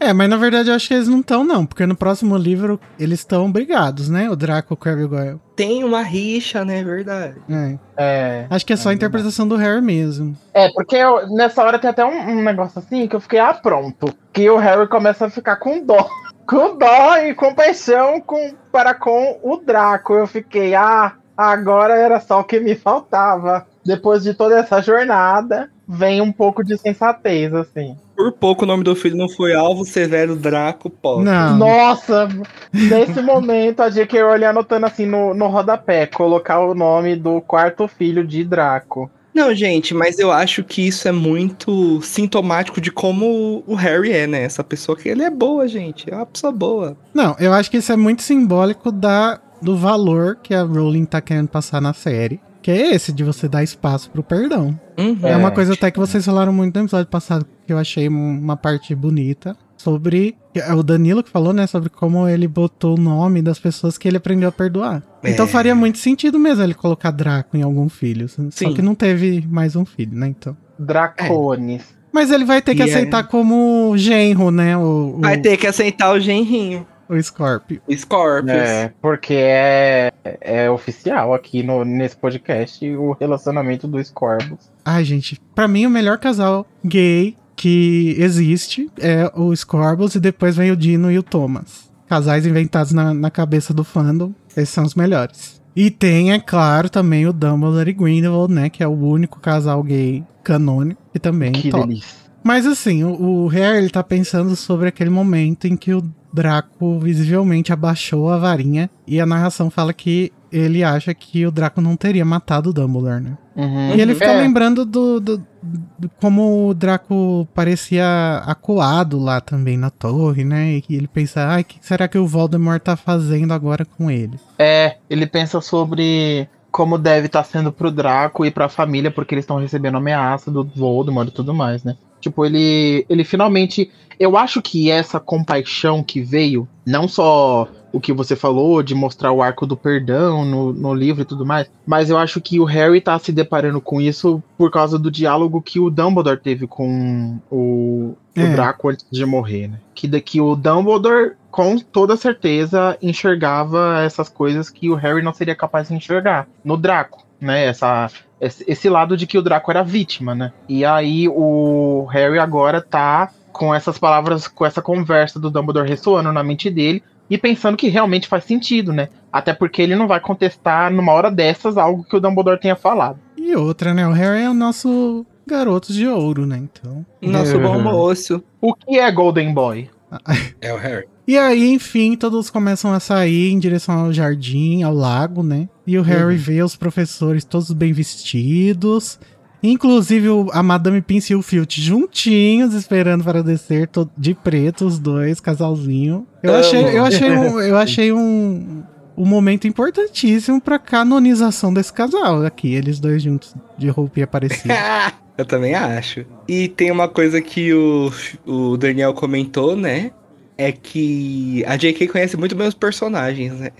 É, mas na verdade eu acho que eles não estão, não. Porque no próximo livro eles estão brigados, né? O Draco, o Crabbe e o Goyle. Tem uma rixa, né? Verdade. É. É, Acho que é só a É interpretação do Harry mesmo. é porque eu- nessa hora tem até um, um negócio assim que eu fiquei, ah, pronto. Que o Harry começa a ficar com dó. Com dó e compaixão com, para com o Draco. Eu fiquei, ah, agora era só o que me faltava. Depois de toda essa jornada, vem um pouco de sensatez, assim. Por pouco o nome do filho não foi Alvo Severo Draco Potter. Não. Nossa, nesse momento a J.K. Rowling anotando assim no, no rodapé, colocar o nome do quarto filho de Draco. Não, gente, mas eu acho que isso é muito sintomático de como o Harry é, né? Essa pessoa que ele é boa, gente. É uma pessoa boa. Não, eu acho que isso é muito simbólico da, do valor que a Rowling tá querendo passar na série. Que é esse, de você dar espaço pro perdão. Uhum. É, uma É, coisa até que vocês falaram muito no episódio passado, que eu achei uma parte bonita. Sobre. É o Danilo que falou, né? Sobre como ele botou o nome das pessoas que ele aprendeu a perdoar. Então É. faria muito sentido mesmo ele colocar Draco em algum filho. Só Sim. que não teve mais um filho, né? Então. Dracones. Mas ele vai ter que E é- aceitar como genro, né? O, o, Vai ter que aceitar o genrinho. o Scorpio. O Scorpius. É, porque é, é oficial aqui no, nesse podcast o relacionamento do Scorbus. Ai, gente, pra mim o melhor casal gay que existe é o Scorbus e depois vem o Dino e o Thomas. Casais inventados na, na cabeça do fandom, esses são os melhores. E tem, é claro, também o Dumbledore e Grindelwald, né, que é o único casal gay canônico, que também que top. delícia. Mas assim, o, o Harry ele tá pensando sobre aquele momento em que o Draco visivelmente abaixou a varinha e a narração fala que ele acha que o Draco não teria matado o Dumbledore, né? Uhum. E ele fica É, lembrando do, do- do- como o Draco parecia acuado lá também na torre, né? E ele pensa, ai, o que será que o Voldemort tá fazendo agora com ele? É, ele pensa sobre como deve estar sendo pro Draco e pra família, porque eles estão recebendo ameaça do Voldemort e tudo mais, né? Tipo, ele, ele finalmente. Eu acho que essa compaixão que veio, não só o que você falou de mostrar o arco do perdão no, no livro e tudo mais, mas eu acho que o Harry tá se deparando com isso por causa do diálogo que o Dumbledore teve com o, o É. Draco antes de morrer, né? Que daqui o Dumbledore, com toda certeza, enxergava essas coisas que o Harry não seria capaz de enxergar no Draco, né? Essa, esse, lado de que o Draco era vítima, né? E aí o Harry agora tá com essas palavras, com essa conversa do Dumbledore ressoando na mente dele e pensando que realmente faz sentido, né? Até porque ele não vai contestar numa hora dessas algo que o Dumbledore tenha falado. E outra, né? O Harry é o nosso garoto de ouro, né? Então. Nosso bom moço. O que é Golden Boy? [laughs] É o Harry. E aí, enfim, todos começam a sair em direção ao jardim, ao lago, né? E o Harry vê os professores todos bem vestidos. Inclusive a Madame Pince e o Filch juntinhos, esperando para descer, de preto, os dois, casalzinho. Eu Amo. achei, eu achei, um, [laughs] eu achei um, um momento importantíssimo pra canonização desse casal aqui, eles dois juntos, de roupinha parecida. [laughs] Eu também acho. E tem uma coisa que o, o Daniel comentou, né? É que a J.K. conhece muito bem os personagens, né?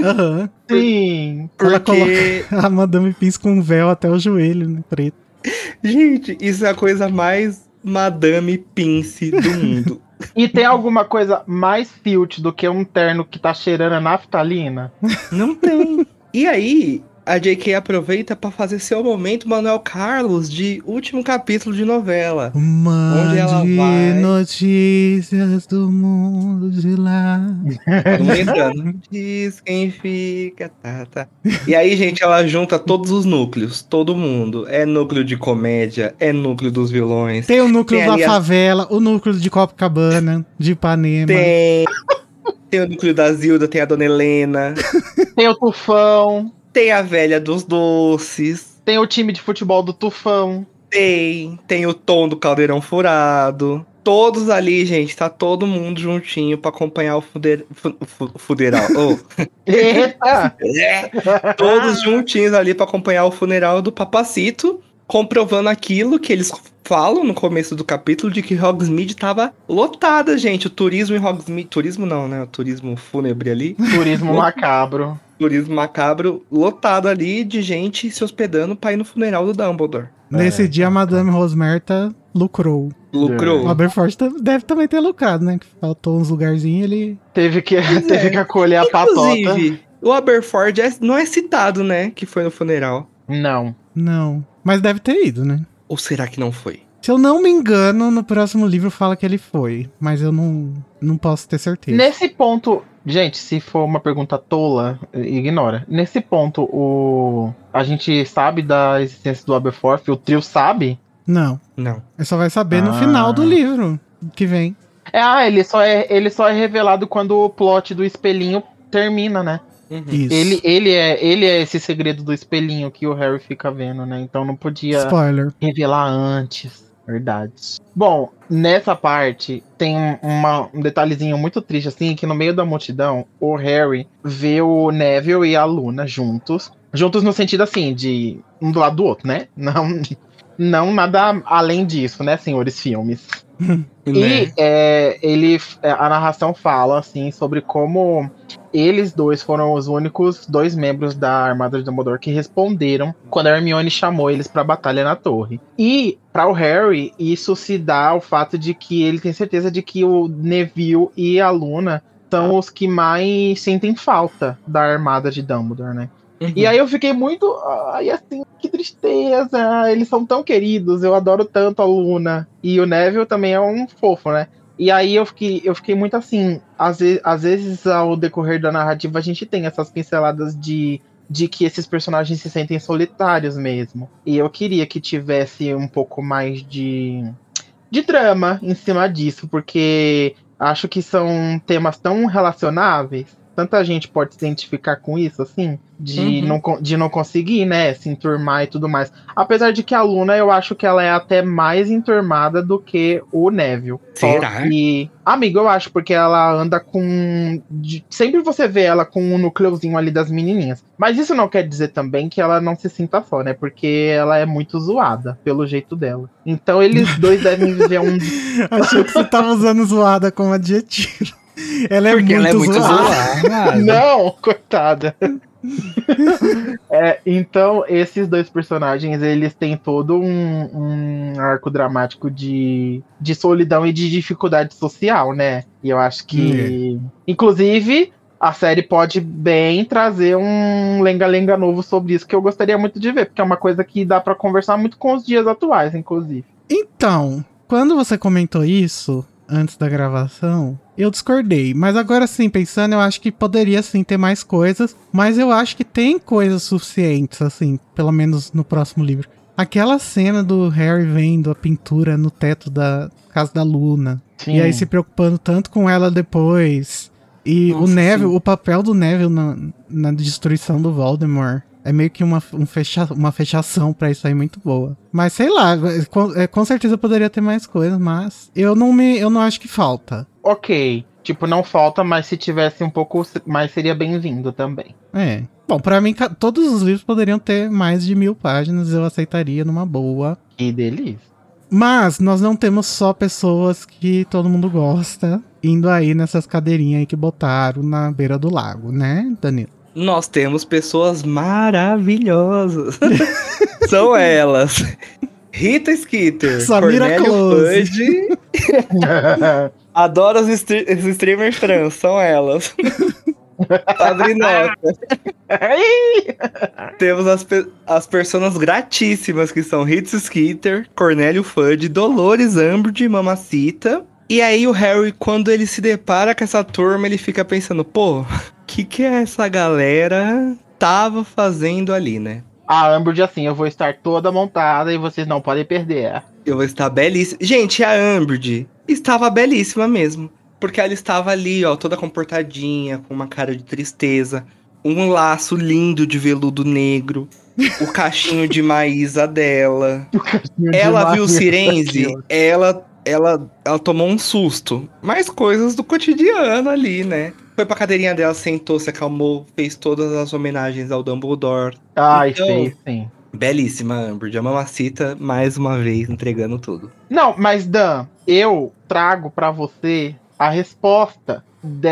Aham. [laughs] Sim. Ela Porque, A Madame Pince com um véu até o joelho, né, preto. gente, isso é a coisa mais Madame Pince do mundo. [laughs] E tem alguma coisa mais filthy do que um terno que tá cheirando a naftalina? Não tem. E aí, a J.K. aproveita pra fazer seu momento Manuel Carlos de último capítulo de novela. Onde ela Mande vai? notícias do mundo de lá. Mundo entrando. Diz quem fica, tá, tá. E aí, gente, ela junta todos os núcleos, todo mundo. É núcleo de comédia, é núcleo dos vilões. Tem o núcleo Tem da a- favela, o núcleo de Copacabana, de Ipanema. Tem. Tem o núcleo da Zilda, tem a Dona Helena, Tem o Tufão, tem a velha dos doces, tem o time de futebol do Tufão. tem, tem o tom do caldeirão furado. Todos ali, gente, tá todo mundo juntinho pra acompanhar o fuder... fu- fu- fuderal. Oh, [laughs] Eita! todos juntinhos ali pra acompanhar o funeral do Papacito, comprovando aquilo que eles falam no começo do capítulo de que Hogsmeade tava lotada, gente. O turismo em Hogsmeade, turismo não, né? O turismo fúnebre ali, Turismo macabro. Turismo macabro lotado ali de gente se hospedando pra ir no funeral do Dumbledore. Nesse É. dia, a Madame Rosmerta lucrou. Lucrou. O Aberforth deve também ter lucrado, né? Que faltou uns lugarzinhos, ele... Teve que, [laughs] é. teve que acolher a patota. Inclusive, o Aberford é- não é citado, né? Que foi no funeral. Não. Não. Mas deve ter ido, né? Ou será que não foi? Se eu não me engano, no próximo livro fala que ele foi. Mas eu não, não posso ter certeza. Nesse ponto, gente, se for uma pergunta tola, ignora. Nesse ponto, o a gente sabe da existência do Aberforth, o trio sabe Não. Não. Ele só vai saber no Ah. final do livro que vem. É, ah, ele só é, ele só é revelado quando o plot do espelhinho termina, né? Uhum. Isso. Ele, ele, é, ele é esse segredo do espelhinho que o Harry fica vendo, né? Então não podia Spoiler. revelar antes. Verdade. Bom, nessa parte tem um- uma- um detalhezinho muito triste, assim, que no meio da multidão, o Harry vê o Neville e a Luna juntos. Juntos no sentido, assim, de um do lado do outro, né? [laughs] Não, não nada além disso, né, senhores filmes. Né? E é, ele, é, a narração fala assim sobre como eles dois foram os únicos dois membros da Armada de Dumbledore que responderam quando a Hermione chamou eles pra batalha na torre. E para o Harry isso se dá ao fato de que ele tem certeza de que o Neville e a Luna são os que mais sentem falta da Armada de Dumbledore, né? Uhum. E aí eu fiquei muito. Ai, assim, que tristeza. Eles são tão queridos. Eu adoro tanto a Luna. E o Neville também é um fofo, né? E aí eu fiquei, eu fiquei muito assim. Às vezes, às vezes, ao decorrer da narrativa, a gente tem essas pinceladas de, de que esses personagens se sentem solitários mesmo. E eu queria que tivesse um pouco mais de, de drama em cima disso, porque acho que são temas tão relacionáveis. Tanta gente pode se identificar com isso, assim, de, Uhum. não, de não conseguir, né, se enturmar e tudo mais. Apesar de que a Luna, eu acho que ela é até mais enturmada do que o Neville. Será? que, amigo, eu acho, porque ela anda com. de- sempre você vê ela com um núcleozinho ali das menininhas. Mas isso não quer dizer também que ela não se sinta só, né? Porque ela é muito zoada, pelo jeito dela. Então eles dois devem viver um. [laughs] Achei que você tava usando zoada como adjetivo. Ela é Porque muito ela é muito zoada. zoada. Não, coitada. [laughs] É, então, esses dois personagens, eles têm todo um, um arco dramático de, de solidão e de dificuldade social, né? E eu acho que. Inclusive, a série pode bem trazer um lenga-lenga novo sobre isso, que eu gostaria muito de ver, porque é uma coisa que dá pra conversar muito com os dias atuais, inclusive. Então, quando você comentou isso antes da gravação, eu discordei. Mas agora sim, pensando, eu acho que poderia sim ter mais coisas. Mas eu acho que tem coisas suficientes, assim, pelo menos no próximo livro. Aquela cena do Harry vendo a pintura no teto da casa da Luna. Sim. E aí se preocupando tanto com ela depois. E o Nossa, Neville, sim. o papel do Neville na, na destruição do Voldemort é meio que uma, um fecha, uma fechação pra isso aí muito boa. Mas sei lá, com, é, com certeza poderia ter mais coisas, mas eu não me eu não acho que falta. Ok. Tipo, não falta, mas se tivesse um pouco mais, seria bem-vindo também. É. Bom, pra mim, todos os livros poderiam ter mais de mil páginas, eu aceitaria numa boa. Que delícia. Mas nós não temos só pessoas que todo mundo gosta indo aí nessas cadeirinhas aí que botaram na beira do lago, né, Danilo? Nós temos pessoas maravilhosas. [laughs] São elas. Rita Skeeter, Samira Close. [laughs] Adoro os, stre- os streamers trans, são elas. [laughs] Padrinota. Temos as, pe- as personas gratíssimas que são Rita Skeeter, Cornélio Fudge, Dolores Umbridge, Mamacita. E aí o Harry, quando ele se depara com essa turma, ele fica pensando, pô, que que essa galera tava fazendo ali, né? A Amber diz assim: eu vou estar toda montada e vocês não podem perder. Eu vou estar belíssima. Gente, a Umbridge estava belíssima mesmo. Porque ela estava ali, ó, toda comportadinha, com uma cara de tristeza. Um laço lindo de veludo negro. o cachinho de maísa dela. [laughs] Ela viu o Sirenze, ela, ela, ela tomou um susto. Mais coisas do cotidiano ali, né? Foi pra cadeirinha dela, sentou, se acalmou, fez todas as homenagens ao Dumbledore. Ai, Então- sim, sim. Belíssima, Amber. A mamacita, mais uma vez, entregando tudo. Não, mas Dan, eu trago pra você a resposta de-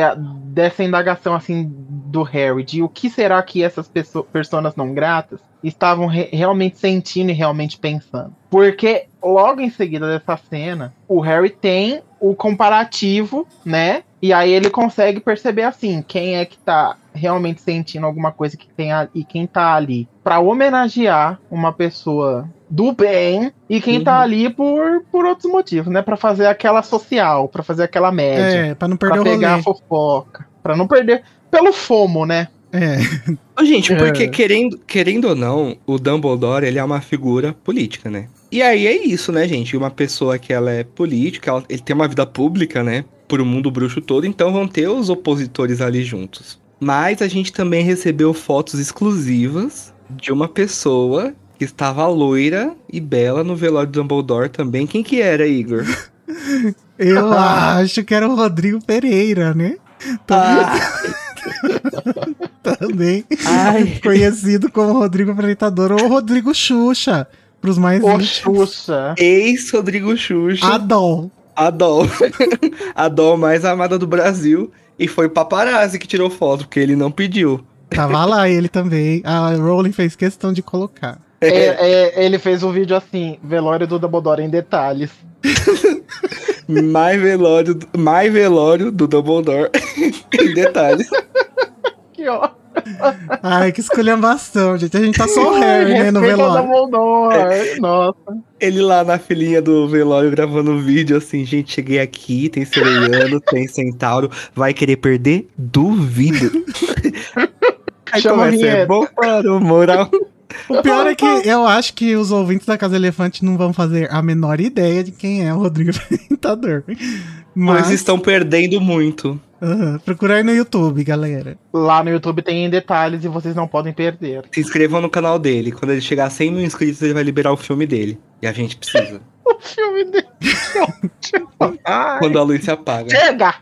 dessa indagação assim do Harry, de o que será que essas pessoas, personas não gratas estavam re- realmente sentindo e realmente pensando. Porque logo em seguida dessa cena, o Harry tem o comparativo, né? E aí ele consegue perceber assim, quem é que tá realmente sentindo alguma coisa que tem a- e quem tá ali Pra homenagear uma pessoa do bem e quem tá Uhum. ali por, por outros motivos, né? Pra fazer aquela social, pra fazer aquela média, É, pra não perder pra o pegar a rolê. fofoca, pra não perder pelo fomo, né? É, gente, porque É. querendo, querendo ou não, o Dumbledore, ele é uma figura política, né? E aí é isso, né, gente? Uma pessoa que ela é política, ela, ele tem uma vida pública, né? Por o mundo bruxo todo, então vão ter os opositores ali juntos. Mas a gente também recebeu fotos exclusivas de uma pessoa que estava loira e bela no velório do Dumbledore também. Quem que era, Igor? [laughs] Eu acho que era o Rodrigo Pereira, né? Ah, [laughs] Também ai, conhecido como Rodrigo Apresentador ou Rodrigo Xuxa, pros mais íntimos. Xuxa. ex-Rodrigo Xuxa. Adol. A Dol. a [laughs] Dol mais amada do Brasil. E foi o paparazzi que tirou foto, porque ele não pediu. Tava lá ele também. A Rowling fez questão de colocar. É, é, ele fez um vídeo assim, velório do Dumbledore em detalhes. [laughs] mais velório, mais velório do Dumbledore. [laughs] em detalhes. Que ó. Ai, que esculhambação, gente. A gente tá só o Harry, né, no velório. Dumbledore. Nossa. Ele lá na filinha do velório gravando vídeo assim, gente, cheguei aqui, tem sereiano, [laughs] tem centauro, vai querer perder? Duvido. [laughs] Aí Chama começa, é bom para o moral. O pior é que [laughs] eu acho que os ouvintes da Casa Elefante não vão fazer a menor ideia de quem é o Rodrigo Apresentador. Mas Mas, estão perdendo muito. Aham, procura aí no YouTube, galera. Lá no YouTube tem em detalhes e vocês não podem perder. Se inscrevam no canal dele. Quando ele chegar a 100 mil inscritos, ele vai liberar o filme dele. E a gente precisa. [laughs] O filme dele. Ai, Quando a luz se apaga. Chega!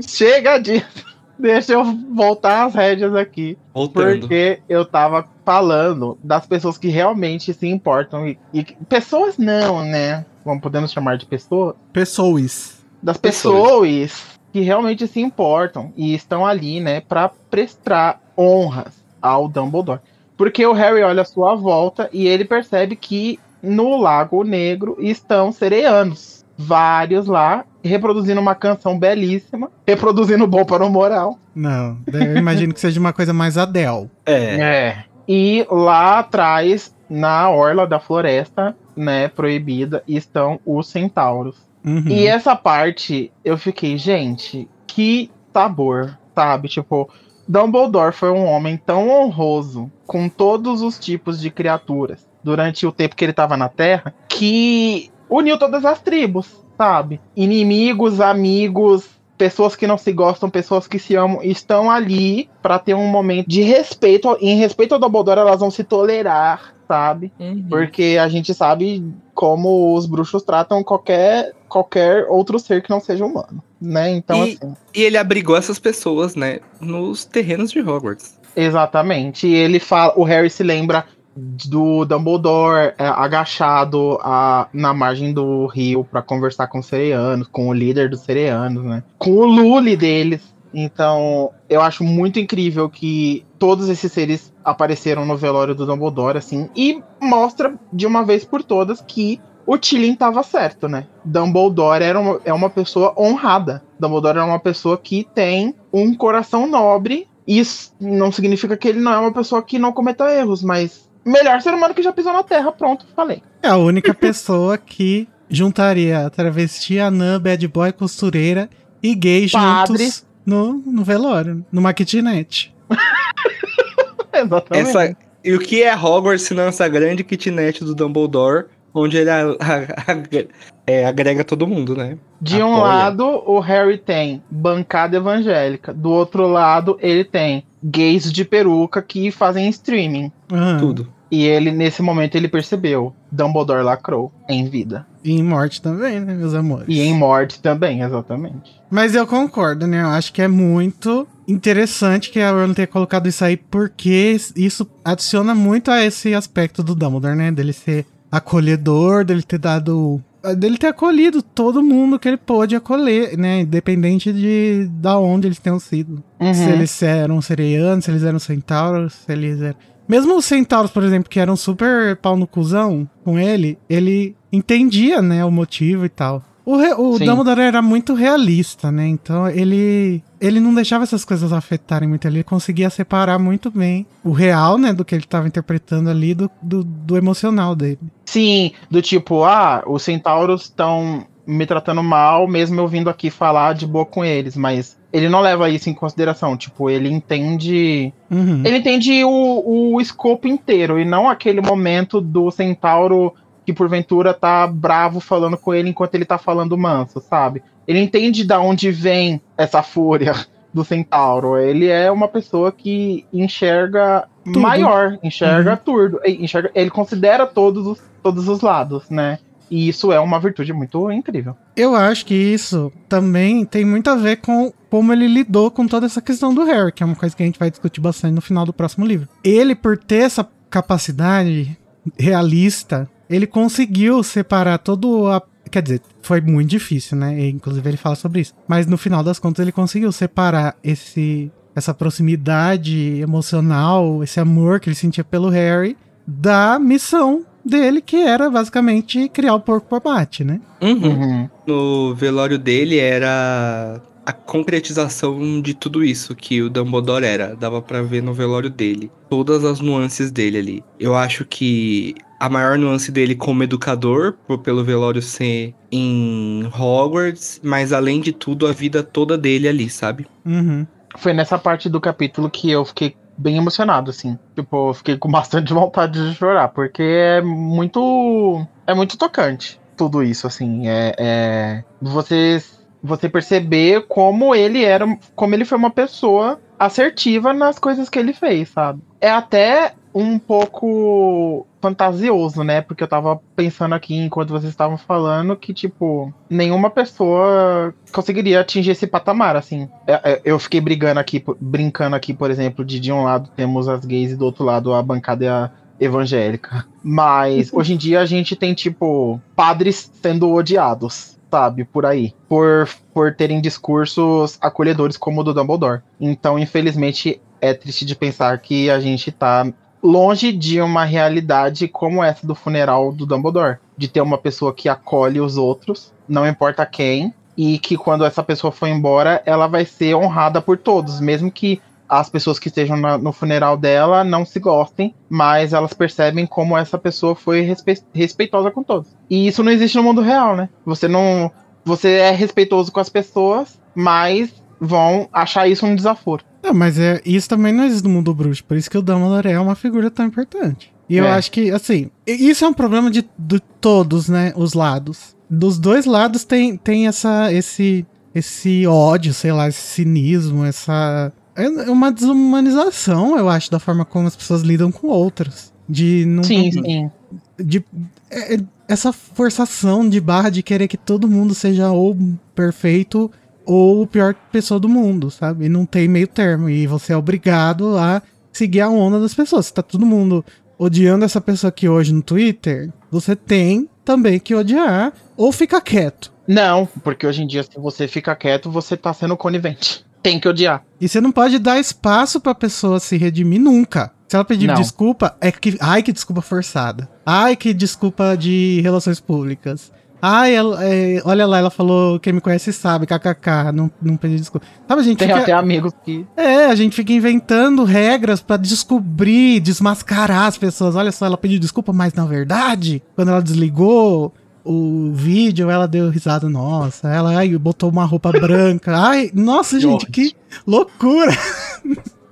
Chega disso. Deixa eu voltar às rédeas aqui. Voltando. Porque eu tava falando das pessoas que realmente se importam. E, e pessoas não, né? Vamos podemos chamar de pessoas? Pessoas. Das Pessoas. pessoas que realmente se importam e estão ali, né, pra prestar honras ao Dumbledore. Porque o Harry olha à sua volta e ele percebe que no Lago Negro estão sereianos. Vários lá, reproduzindo uma canção belíssima, reproduzindo bom para o moral. Não, eu imagino que seja uma coisa mais Adele. É. É. E lá atrás, na orla da floresta, né, proibida, estão os centauros. Uhum. E essa parte, eu fiquei, gente, que sabor, sabe? Tipo, Dumbledore foi um homem tão honroso com todos os tipos de criaturas durante o tempo que ele tava na Terra que uniu todas as tribos, sabe? Inimigos, amigos, pessoas que não se gostam, pessoas que se amam, estão ali pra ter um momento de respeito. Em respeito ao Dumbledore, elas vão se tolerar, sabe? Porque a gente sabe como os bruxos tratam qualquer, qualquer outro ser que não seja humano, né? Então, E- assim, E ele abrigou essas pessoas, né? Nos terrenos de Hogwarts. exatamente. E ele fala, o Harry se lembra do Dumbledore é, agachado a- na margem do rio pra conversar com os sereianos, com o líder dos sereianos, né? Com o Lully deles. Então, eu acho muito incrível que todos esses seres apareceram no velório do Dumbledore, assim, e mostra de uma vez por todas que o Tilly tava certo, né? Dumbledore era uma, é uma pessoa honrada. Dumbledore é uma pessoa que tem um coração nobre. Isso não significa que ele não é uma pessoa que não cometa erros, mas melhor ser humano que já pisou na Terra. Pronto, falei. É a única [laughs] pessoa que juntaria travesti, anã, bad boy, costureira e gay Padre. juntos no, no velório, numa kitnet. [laughs] Exatamente. Essa, e o que é Hogwarts se não essa grande kitnet do Dumbledore, onde ele a- a- a- é, agrega todo mundo, né? De um Apoia. lado, o Harry tem bancada evangélica. Do outro lado, ele tem gays de peruca que fazem streaming. Aham. Tudo. E ele, nesse momento, ele percebeu. Dumbledore lacrou em vida. E em morte também, né, meus amores? E em morte também, exatamente. Mas eu concordo, né? Eu acho que é muito interessante que a Rowling tenha colocado isso aí, porque isso adiciona muito a esse aspecto do Dumbledore, né? Dele ser acolhedor, dele ter dado. Dele ter acolhido todo mundo que ele pôde acolher, né? Independente de da onde eles tenham sido. Uhum. Se eles eram sereianos, se eles eram centauros, se eles eram. Mesmo os centauros, por exemplo, que eram super pau no cuzão com ele, ele entendia, né, o motivo e tal. O, re- o. Dumbledore era muito realista, né? Então ele ele não deixava essas coisas afetarem muito. Ele conseguia separar muito bem o real, né, do que ele estava interpretando ali, do, do, do emocional dele. Sim, do tipo, ah, os centauros estão me tratando mal, mesmo eu vindo aqui falar de boa com eles, mas ele não leva isso em consideração. Tipo, ele entende. Uhum. Ele entende o, o escopo inteiro e não aquele momento do centauro que porventura tá bravo falando com ele enquanto ele tá falando manso, sabe? Ele entende da onde vem essa fúria do centauro. Ele é uma pessoa que enxerga tudo. maior, enxerga uhum. tudo, enxerga, ele considera todos os, todos os lados, né? E isso é uma virtude muito incrível. Eu acho que isso também tem muito a ver com como ele lidou com toda essa questão do Harry, que é uma coisa que a gente vai discutir bastante no final do próximo livro. Ele, por ter essa capacidade realista, ele conseguiu separar todo a. Quer dizer, foi muito difícil, né? E, inclusive ele fala sobre isso. Mas no final das contas ele conseguiu separar esse essa proximidade emocional, esse amor que ele sentia pelo Harry da missão dele, que era basicamente criar o porco abate, né? Uhum. Uhum. No velório dele era a concretização de tudo isso que o Dumbledore era. Dava para ver no velório dele. Todas as nuances dele ali. Eu acho que a maior nuance dele como educador, pelo velório ser em Hogwarts, mas além de tudo, a vida toda dele ali, sabe? Uhum. Foi nessa parte do capítulo que eu fiquei bem emocionado, assim. Tipo, eu fiquei com [laughs] bastante vontade de chorar, porque é muito. É muito tocante tudo isso, assim. É. é você, você perceber como ele era. Como ele foi uma pessoa assertiva nas coisas que ele fez, sabe? É até um pouco fantasioso, né? Porque eu tava pensando aqui enquanto vocês estavam falando que, tipo, nenhuma pessoa conseguiria atingir esse patamar, assim. É, é, eu fiquei brigando aqui, brincando aqui, por exemplo, de de um lado temos as gays e do outro lado a bancada evangélica. Mas [laughs] hoje em dia a gente tem, tipo, padres sendo odiados sabe, por aí, por, por terem discursos acolhedores como o do Dumbledore. Então, infelizmente, é triste de pensar que a gente tá longe de uma realidade como essa do funeral do Dumbledore, de ter uma pessoa que acolhe os outros, não importa quem, e que quando essa pessoa for embora, ela vai ser honrada por todos, mesmo que as pessoas que estejam na, no funeral dela não se gostem, mas elas percebem como essa pessoa foi respe respeitosa com todos. E isso não existe no mundo real, né? Você não, você é respeitoso com as pessoas, mas vão achar isso um desaforo. É, mas é, isso também não existe no mundo bruxo, por isso que o Dumbledore é uma figura tão importante. E é. eu acho que, assim, isso é um problema de, de todos, né, os lados. Dos dois lados tem, tem essa, esse, esse ódio, sei lá, esse cinismo, essa... É uma desumanização, eu acho, da forma como as pessoas lidam com outras. De não... Sim, sim. De, é, é, essa forçação de barra de querer que todo mundo seja ou perfeito ou o pior pessoa do mundo, sabe? E não tem meio termo. E você é obrigado a seguir a onda das pessoas. Se tá todo mundo odiando essa pessoa aqui hoje no Twitter, você tem também que odiar ou ficar quieto. Não, porque hoje em dia, se você fica quieto, você tá sendo conivente. Tem que odiar. E você não pode dar espaço pra pessoa se redimir nunca. Se ela pedir não. desculpa, é que. Ai, que desculpa forçada. Ai, que desculpa de relações públicas. Ai, ela, é, olha lá, ela falou, quem me conhece sabe, kkk, não, não pedi desculpa. Sabe, a gente Tem fica, até amigos que... É, a gente fica inventando regras para descobrir, desmascarar as pessoas. Olha só, ela pediu desculpa, mas na verdade, quando ela desligou o vídeo, ela deu risada, nossa, ela ai, botou uma roupa [laughs] branca. Ai, nossa, gente, que loucura!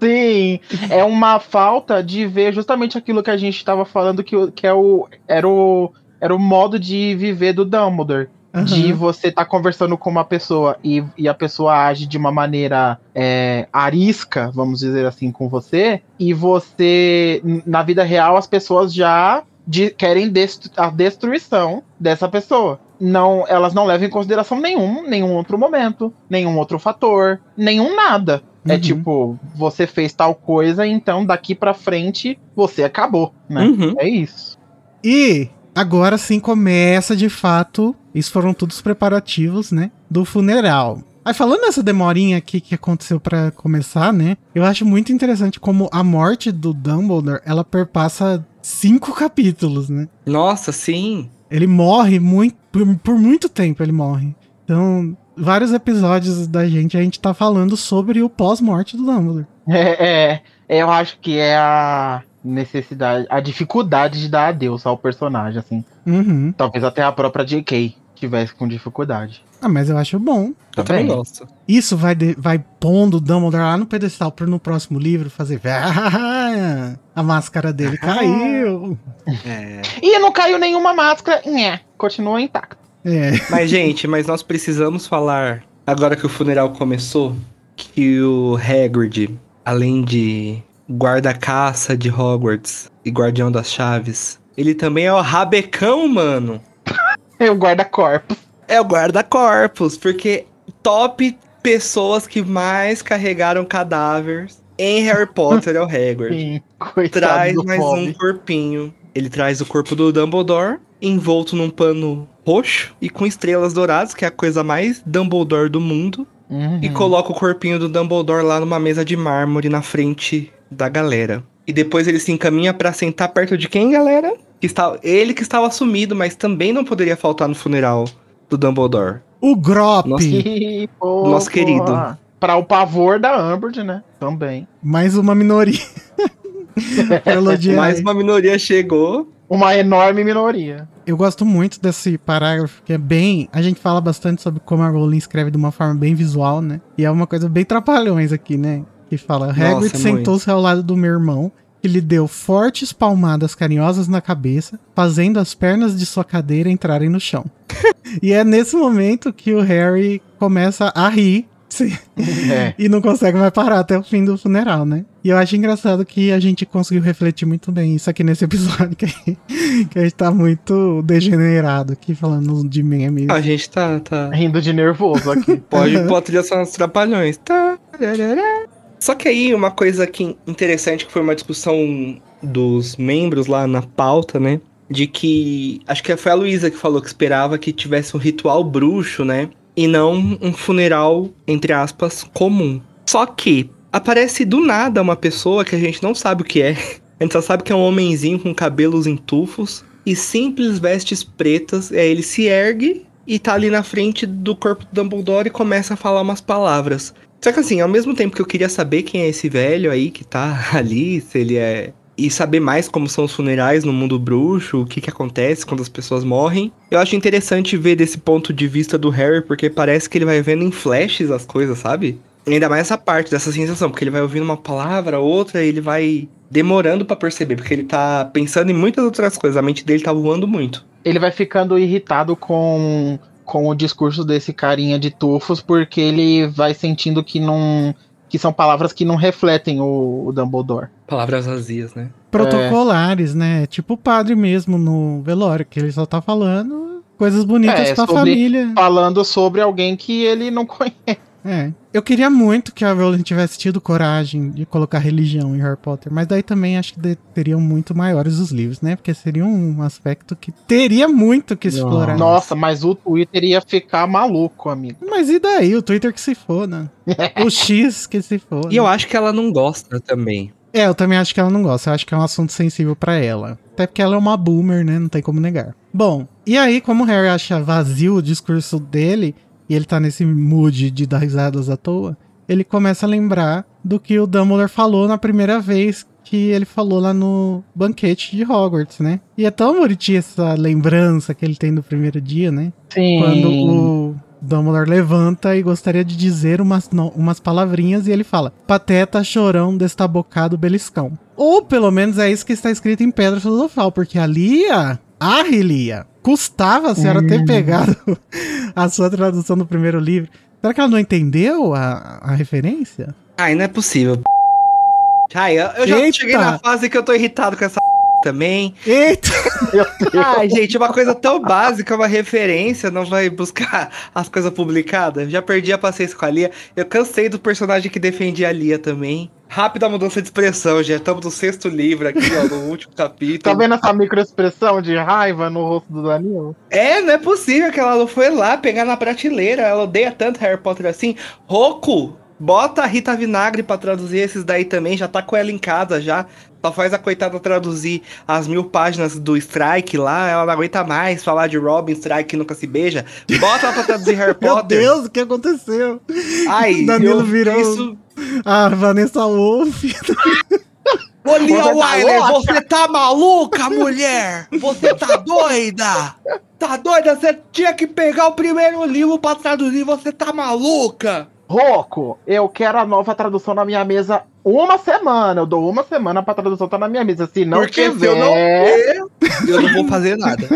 Sim, é uma falta de ver justamente aquilo que a gente estava falando, que, que é o, era o era o modo de viver do Dumbledore. Uhum. De você estar tá conversando com uma pessoa e, e a pessoa age de uma maneira é, arisca, vamos dizer assim, com você, e você, na vida real, as pessoas já de, querem destru a destruição dessa pessoa. Não, elas não levam em consideração nenhum, nenhum outro momento, nenhum outro fator, nenhum nada. É uhum. É tipo, você fez tal coisa, então daqui para frente você acabou, né? Uhum. É isso. E agora sim começa de fato. Isso foram todos os preparativos, né? Do funeral. Aí falando nessa demorinha aqui que aconteceu para começar, né? Eu acho muito interessante como a morte do Dumbledore, ela perpassa cinco capítulos, né? Nossa, sim. Ele morre muito por, por muito tempo, ele morre. Então, vários episódios da gente a gente tá falando sobre o pós-morte do Dumbledore. É, é, eu acho que é a necessidade, a dificuldade de dar adeus ao personagem, assim. Uhum. Talvez até a própria J.K. tivesse com dificuldade. Ah, mas eu acho bom. Eu também gosto. Isso vai, de, vai pondo o Dumbledore lá no pedestal para no próximo livro fazer. né? A máscara dele Ah. caiu. É. E não caiu nenhuma máscara. Nhé, continua intacto. É. Mas, gente, mas nós precisamos falar, agora que o funeral começou, que o Hagrid, além de guarda-caça de Hogwarts e guardião das chaves, ele também é o rabecão, mano. É o guarda-corpo. É o guarda-corpos, porque top pessoas que mais carregaram cadáveres em Harry Potter é o Hagrid. [laughs] Sim, Traz mais pobre. um corpinho. Ele traz o corpo do Dumbledore, envolto num pano roxo e com estrelas douradas, que é a coisa mais Dumbledore do mundo. Uhum. E coloca o corpinho do Dumbledore lá numa mesa de mármore na frente da galera. E depois ele se encaminha pra sentar perto de quem, galera? Que está, ele que estava sumido, mas também não poderia faltar no funeral do Dumbledore. O Grop. Nosso pô. querido. Pra o pavor da Umbridge, né? Também. Mais uma minoria. [laughs] Mais uma minoria chegou. Uma enorme minoria. Eu gosto muito desse parágrafo, que é bem. A gente fala bastante sobre como a Rowling escreve de uma forma bem visual, né? E é uma coisa bem trapalhões aqui, né? Que fala: Hagrid é sentou-se ao lado do meu irmão, que lhe deu fortes palmadas carinhosas na cabeça, fazendo as pernas de sua cadeira entrarem no chão. [laughs] e é nesse momento que o Harry começa a rir. sim, É. [laughs] E não consegue mais parar até o fim do funeral, né? E eu acho engraçado que a gente conseguiu refletir muito bem isso aqui nesse [laughs] episódio, que, que a gente tá muito degenerado aqui falando de meme. A gente tá. tá... Rindo de nervoso aqui. Pode pôr a trilha sonora dos trapalhões. Tá. Só que aí, uma coisa que interessante que foi uma discussão dos membros lá na pauta, né? De que. Acho que foi a Luísa que falou que esperava que tivesse um ritual bruxo, né? E não um funeral, entre aspas, comum. Só que aparece do nada uma pessoa que a gente não sabe o que é. [laughs] A gente só sabe que é um homenzinho com cabelos em tufos e simples vestes pretas. Aí ele se ergue e tá ali na frente do corpo do Dumbledore e começa a falar umas palavras. Só que assim, ao mesmo tempo que eu queria saber quem é esse velho aí que tá [laughs] ali, se ele é. E saber mais como são os funerais no mundo bruxo, o que que acontece quando as pessoas morrem. Eu acho interessante ver desse ponto de vista do Harry, porque parece que ele vai vendo em flashes as coisas, sabe? Ainda mais essa parte, dessa sensação, porque ele vai ouvindo uma palavra, outra, e ele vai demorando pra perceber, porque ele tá pensando em muitas outras coisas, a mente dele tá voando muito. Ele vai ficando irritado com, com o discurso desse carinha de tufos, porque ele vai sentindo que não. que são palavras que não refletem o, o Dumbledore. Palavras vazias, né? Protocolares, né? Tipo o padre mesmo no velório, que ele só tá falando coisas bonitas É, pra sobre- família. Falando sobre alguém que ele não [laughs] conhece. É. Eu queria muito que a Rowling tivesse tido coragem de colocar religião em Harry Potter, mas daí também acho que de- teriam muito maiores os livros, né? Porque seria um aspecto que teria muito que explorar. Nossa, mas o Twitter ia ficar maluco, amigo. Mas e daí? O Twitter que se foda. [laughs] o X que se foda. E eu acho que ela não gosta também. É, eu também acho que ela não gosta. Eu acho que é um assunto sensível pra ela. Até porque ela é uma boomer, né? Não tem como negar. Bom, e aí, como o Harry acha vazio o discurso dele, e ele tá nesse mood de dar risadas à toa, ele começa a lembrar do que o Dumbledore falou na primeira vez que ele falou lá no banquete de Hogwarts, né? E é tão bonitinha essa lembrança que ele tem do primeiro dia, né? Sim. Quando o Dumbledore levanta e gostaria de dizer umas, no- umas palavrinhas e ele fala: Pateta, chorão, destabocado, beliscão. Ou pelo menos é isso que está escrito em Pedra Filosofal, porque a Lia, a Lia, custava a senhora ter Uhum. pegado [laughs] a sua tradução do primeiro livro. Será que ela não entendeu a, a referência? Ai, não é possível. Ai, eu eu já Eita! cheguei na fase que eu tô irritado com essa [laughs] também. Eita! [laughs] Ai, gente, uma coisa tão básica, uma referência, não vai buscar as coisas publicadas. Já perdi a paciência com a Lia. Eu cansei do personagem que defendia a Lia também. Rápida mudança de expressão, já estamos no sexto livro aqui, ó, no último [laughs] capítulo. Tá vendo essa microexpressão de raiva no rosto do Danilo? É, não é possível que ela não foi lá pegar na prateleira. Ela odeia tanto Harry Potter assim. Roku, bota a Rita Vinagre pra traduzir esses daí também. Já tá com ela em casa já. Só faz a coitada traduzir as mil páginas do Strike lá. Ela não aguenta mais falar de Robin Strike nunca se beija. Bota ela pra traduzir Harry [laughs] Meu Potter. Deus, o que aconteceu? Ai, Danilo eu- virou- Isso... A Vanessa Wolff. Ô, Lia Você tá Wyler, você tá maluca, mulher? Você tá doida? Tá doida? Você tinha que pegar o primeiro livro pra traduzir, você tá maluca? Roco, eu quero a nova tradução na minha mesa uma semana. Eu dou uma semana pra tradução estar tá na minha mesa. Se não Porque quiser... se eu não ver, eu não vou fazer nada. [laughs]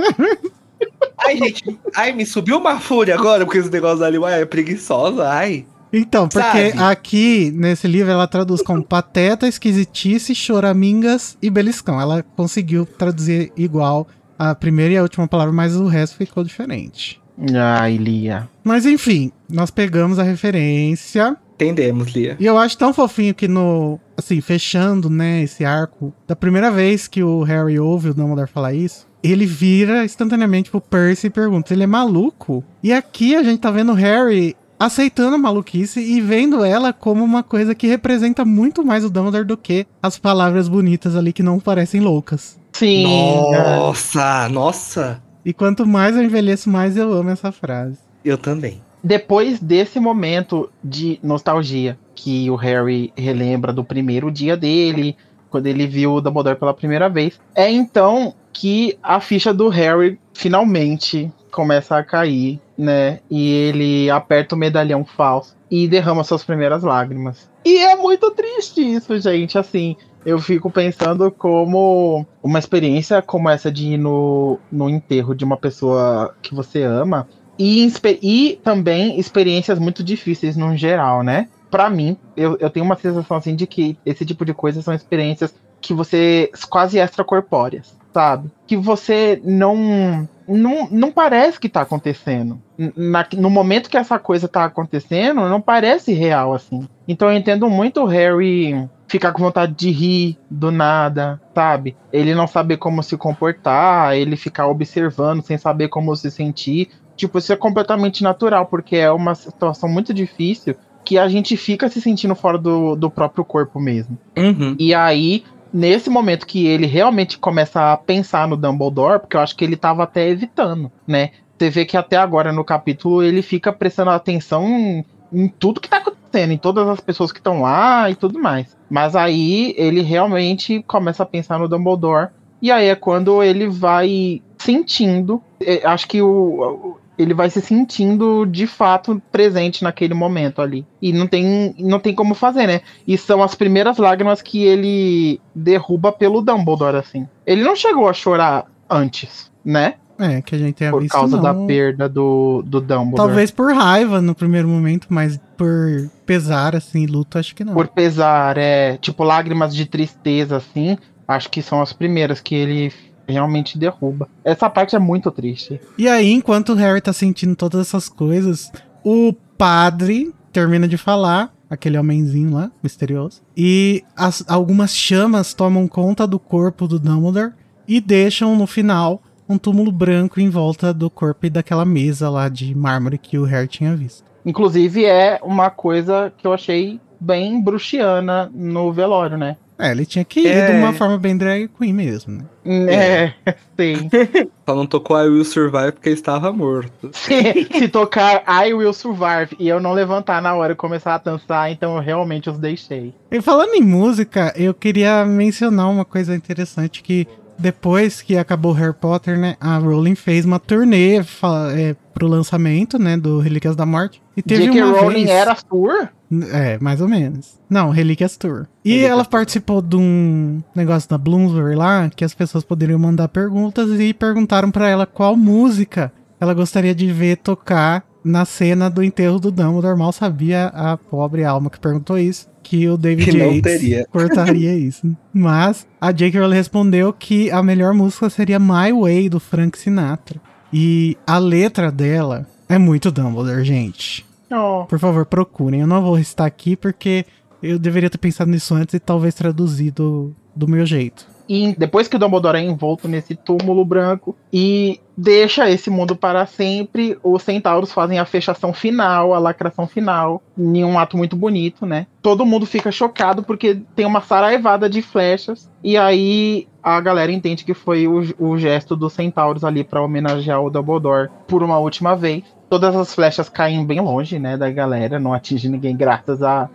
Ai, gente, ai, me subiu uma fúria agora, porque esse negócio ali, ué, é preguiçosa, ai. Então, porque Sabe? aqui nesse livro ela traduz como pateta, esquisitice, choramingas e beliscão. Ela conseguiu traduzir igual a primeira e a última palavra, mas o resto ficou diferente. Ai, Lia. Mas enfim, nós pegamos a referência. Entendemos, Lia. E eu acho tão fofinho que no. Assim, fechando, né, esse arco, da primeira vez que o Harry ouve o Dumbledore falar isso, ele vira instantaneamente pro Percy e pergunta: ele é maluco? E aqui a gente tá vendo o Harry aceitando a maluquice e vendo ela como uma coisa que representa muito mais o Dumbledore do que as palavras bonitas ali que não parecem loucas. Sim. Nossa, nossa. E quanto mais eu envelheço, mais eu amo essa frase. Eu também. Depois desse momento de nostalgia que o Harry relembra do primeiro dia dele, quando ele viu o Dumbledore pela primeira vez, é então que a ficha do Harry finalmente começa a cair, né? E ele aperta o medalhão falso e derrama suas primeiras lágrimas. E é muito triste isso, gente. Assim, eu fico pensando como uma experiência como essa de ir no, no enterro de uma pessoa que você ama e, e também experiências muito difíceis no geral, né? Para mim, eu, eu tenho uma sensação assim de que esse tipo de coisas são experiências que você quase extracorpóreas, sabe? Que você não não, não parece que tá acontecendo. Na, no momento que essa coisa tá acontecendo, não parece real assim. Então eu entendo muito o Harry ficar com vontade de rir do nada, sabe? Ele não saber como se comportar, ele ficar observando sem saber como se sentir. Tipo, isso é completamente natural, porque é uma situação muito difícil que a gente fica se sentindo fora do, do próprio corpo mesmo. Uhum. E aí, nesse momento que ele realmente começa a pensar no Dumbledore, porque eu acho que ele tava até evitando, né? Você vê que até agora no capítulo ele fica prestando atenção em tudo que tá acontecendo, em todas as pessoas que estão lá e tudo mais. Mas aí ele realmente começa a pensar no Dumbledore. E aí é quando ele vai sentindo. É, acho que o, ele vai se sentindo de fato presente naquele momento ali. E não tem, não tem como fazer, né? E são as primeiras lágrimas que ele derruba pelo Dumbledore, assim. Ele não chegou a chorar antes, né? É, que a gente tenha por visto. Por causa não. da perda do, do Dumbledore. Talvez por raiva no primeiro momento, mas por pesar, assim, luto, acho que não. Por pesar, é. Tipo, lágrimas de tristeza, assim. Acho que são as primeiras que ele realmente derruba. Essa parte é muito triste. E aí, enquanto o Harry tá sentindo todas essas coisas, o padre termina de falar. Aquele homenzinho lá, misterioso. E as, algumas chamas tomam conta do corpo do Dumbledore e deixam no final um túmulo branco em volta do corpo e daquela mesa lá de mármore que o Harry tinha visto. Inclusive é uma coisa que eu achei bem bruxiana no velório, né? É, ele tinha que ir é... de uma forma bem drag queen mesmo, né? É, é. sim. [laughs] Só não tocou I Will Survive porque estava morto. Se, se tocar I Will Survive e eu não levantar na hora e começar a dançar, então eu realmente os deixei. E falando em música, eu queria mencionar uma coisa interessante que depois que acabou Harry Potter, né, a Rowling fez uma turnê é, pro lançamento, né, do Relíquias da Morte. E teve J.K. uma Rowling vez... era tour? É, mais ou menos. Não, Relíquias Tour. E Relíquias ela participou de um negócio da Bloomsbury lá, que as pessoas poderiam mandar perguntas e perguntaram para ela qual música ela gostaria de ver tocar na cena do enterro do Dumbledore. Mal sabia a pobre alma que perguntou isso que o David que Yates [laughs] cortaria isso. Mas a J.K. Rowling respondeu que a melhor música seria My Way, do Frank Sinatra. E a letra dela é muito Dumbledore, gente. Oh. Por favor, procurem. Eu não vou estar aqui porque eu deveria ter pensado nisso antes e talvez traduzido do meu jeito. E depois que o Dumbledore é envolto nesse túmulo branco e deixa esse mundo para sempre, os centauros fazem a fechação final, a lacração final, em um ato muito bonito, né? Todo mundo fica chocado porque tem uma saraivada de flechas e aí a galera entende que foi o, o gesto dos centauros ali para homenagear o Dumbledore por uma última vez. Todas as flechas caem bem longe, né, da galera, não atinge ninguém graças a,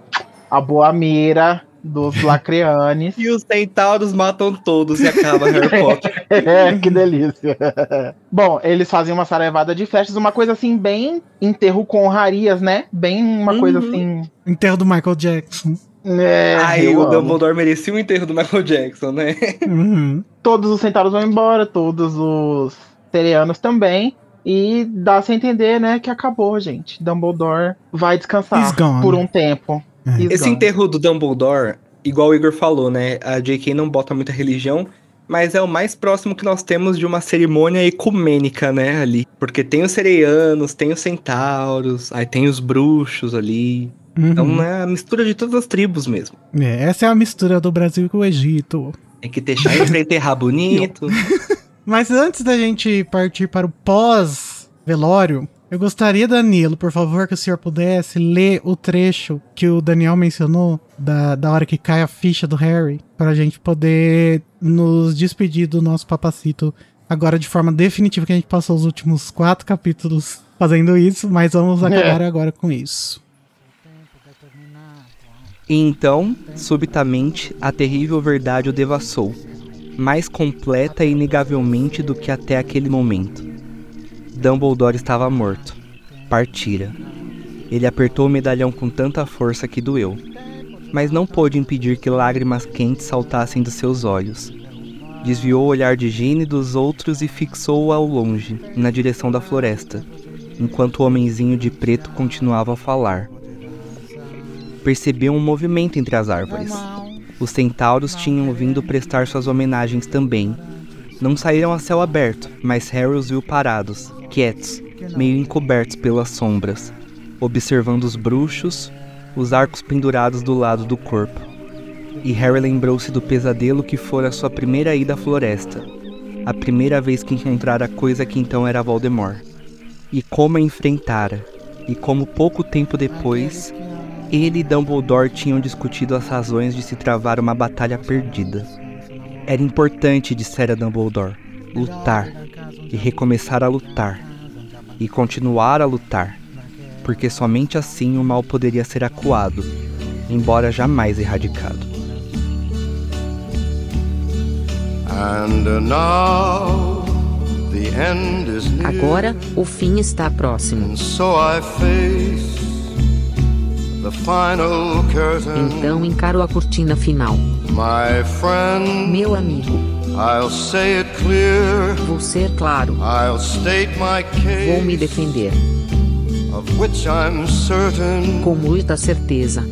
a boa mira dos Lacreanes. E os centauros matam todos e acaba Harry Potter. [laughs] é, que delícia. Bom, eles fazem uma sarevada de festas, uma coisa assim, bem enterro com honrarias, né? Bem uma uhum. coisa assim. Enterro do Michael Jackson. É, Aí o amo. Dumbledore merecia o enterro do Michael Jackson, né? Uhum. Todos os centauros vão embora, todos os Terianos também. E dá-se a entender, né, que acabou, gente. Dumbledore vai descansar por um tempo. É. Esse gone. enterro do Dumbledore, igual o Igor falou, né? A J.K. não bota muita religião, mas é o mais próximo que nós temos de uma cerimônia ecumênica, né, ali. Porque tem os sereianos, tem os centauros, aí tem os bruxos ali. Uhum. Então é a mistura de todas as tribos mesmo. É, essa é a mistura do Brasil com o Egito. Tem que deixar ele pra enterrar bonito. [laughs] Mas antes da gente partir para o pós-velório, eu gostaria, Danilo, por favor, que o senhor pudesse ler o trecho que o Daniel mencionou da, da hora que cai a ficha do Harry, para a gente poder nos despedir do nosso papacito agora de forma definitiva, que a gente passou os últimos quatro capítulos fazendo isso, mas vamos acabar é. agora com isso. E então, subitamente, a terrível verdade o devassou mais completa e inegavelmente do que até aquele momento. Dumbledore estava morto. Partira. Ele apertou o medalhão com tanta força que doeu, mas não pôde impedir que lágrimas quentes saltassem dos seus olhos. Desviou o olhar de Ginny dos outros e fixou-o ao longe, na direção da floresta, enquanto o homenzinho de preto continuava a falar. Percebeu um movimento entre as árvores. Os centauros tinham vindo prestar suas homenagens também. Não saíram a céu aberto, mas Harry os viu parados, quietos, meio encobertos pelas sombras, observando os bruxos, os arcos pendurados do lado do corpo. E Harry lembrou-se do pesadelo que fora sua primeira ida à floresta, a primeira vez que encontrara a coisa que então era Voldemort, e como a enfrentara, e como pouco tempo depois ele e Dumbledore tinham discutido as razões de se travar uma batalha perdida. Era importante, dissera Dumbledore, lutar e recomeçar a lutar e continuar a lutar, porque somente assim o mal poderia ser acuado, embora jamais erradicado. Agora o fim está próximo. Então encaro a cortina final. Meu amigo. Vou ser claro. Vou me defender. Com muita certeza.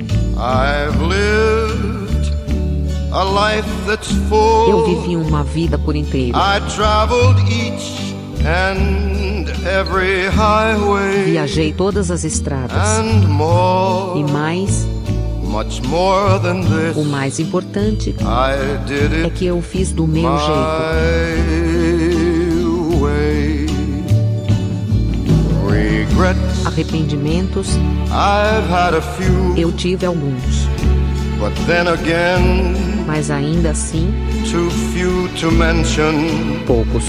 Eu vivi uma vida por inteiro. Viajei todas as estradas. E mais. O mais importante é que eu fiz do meu jeito. Arrependimentos. Eu tive alguns. Mas ainda assim, poucos.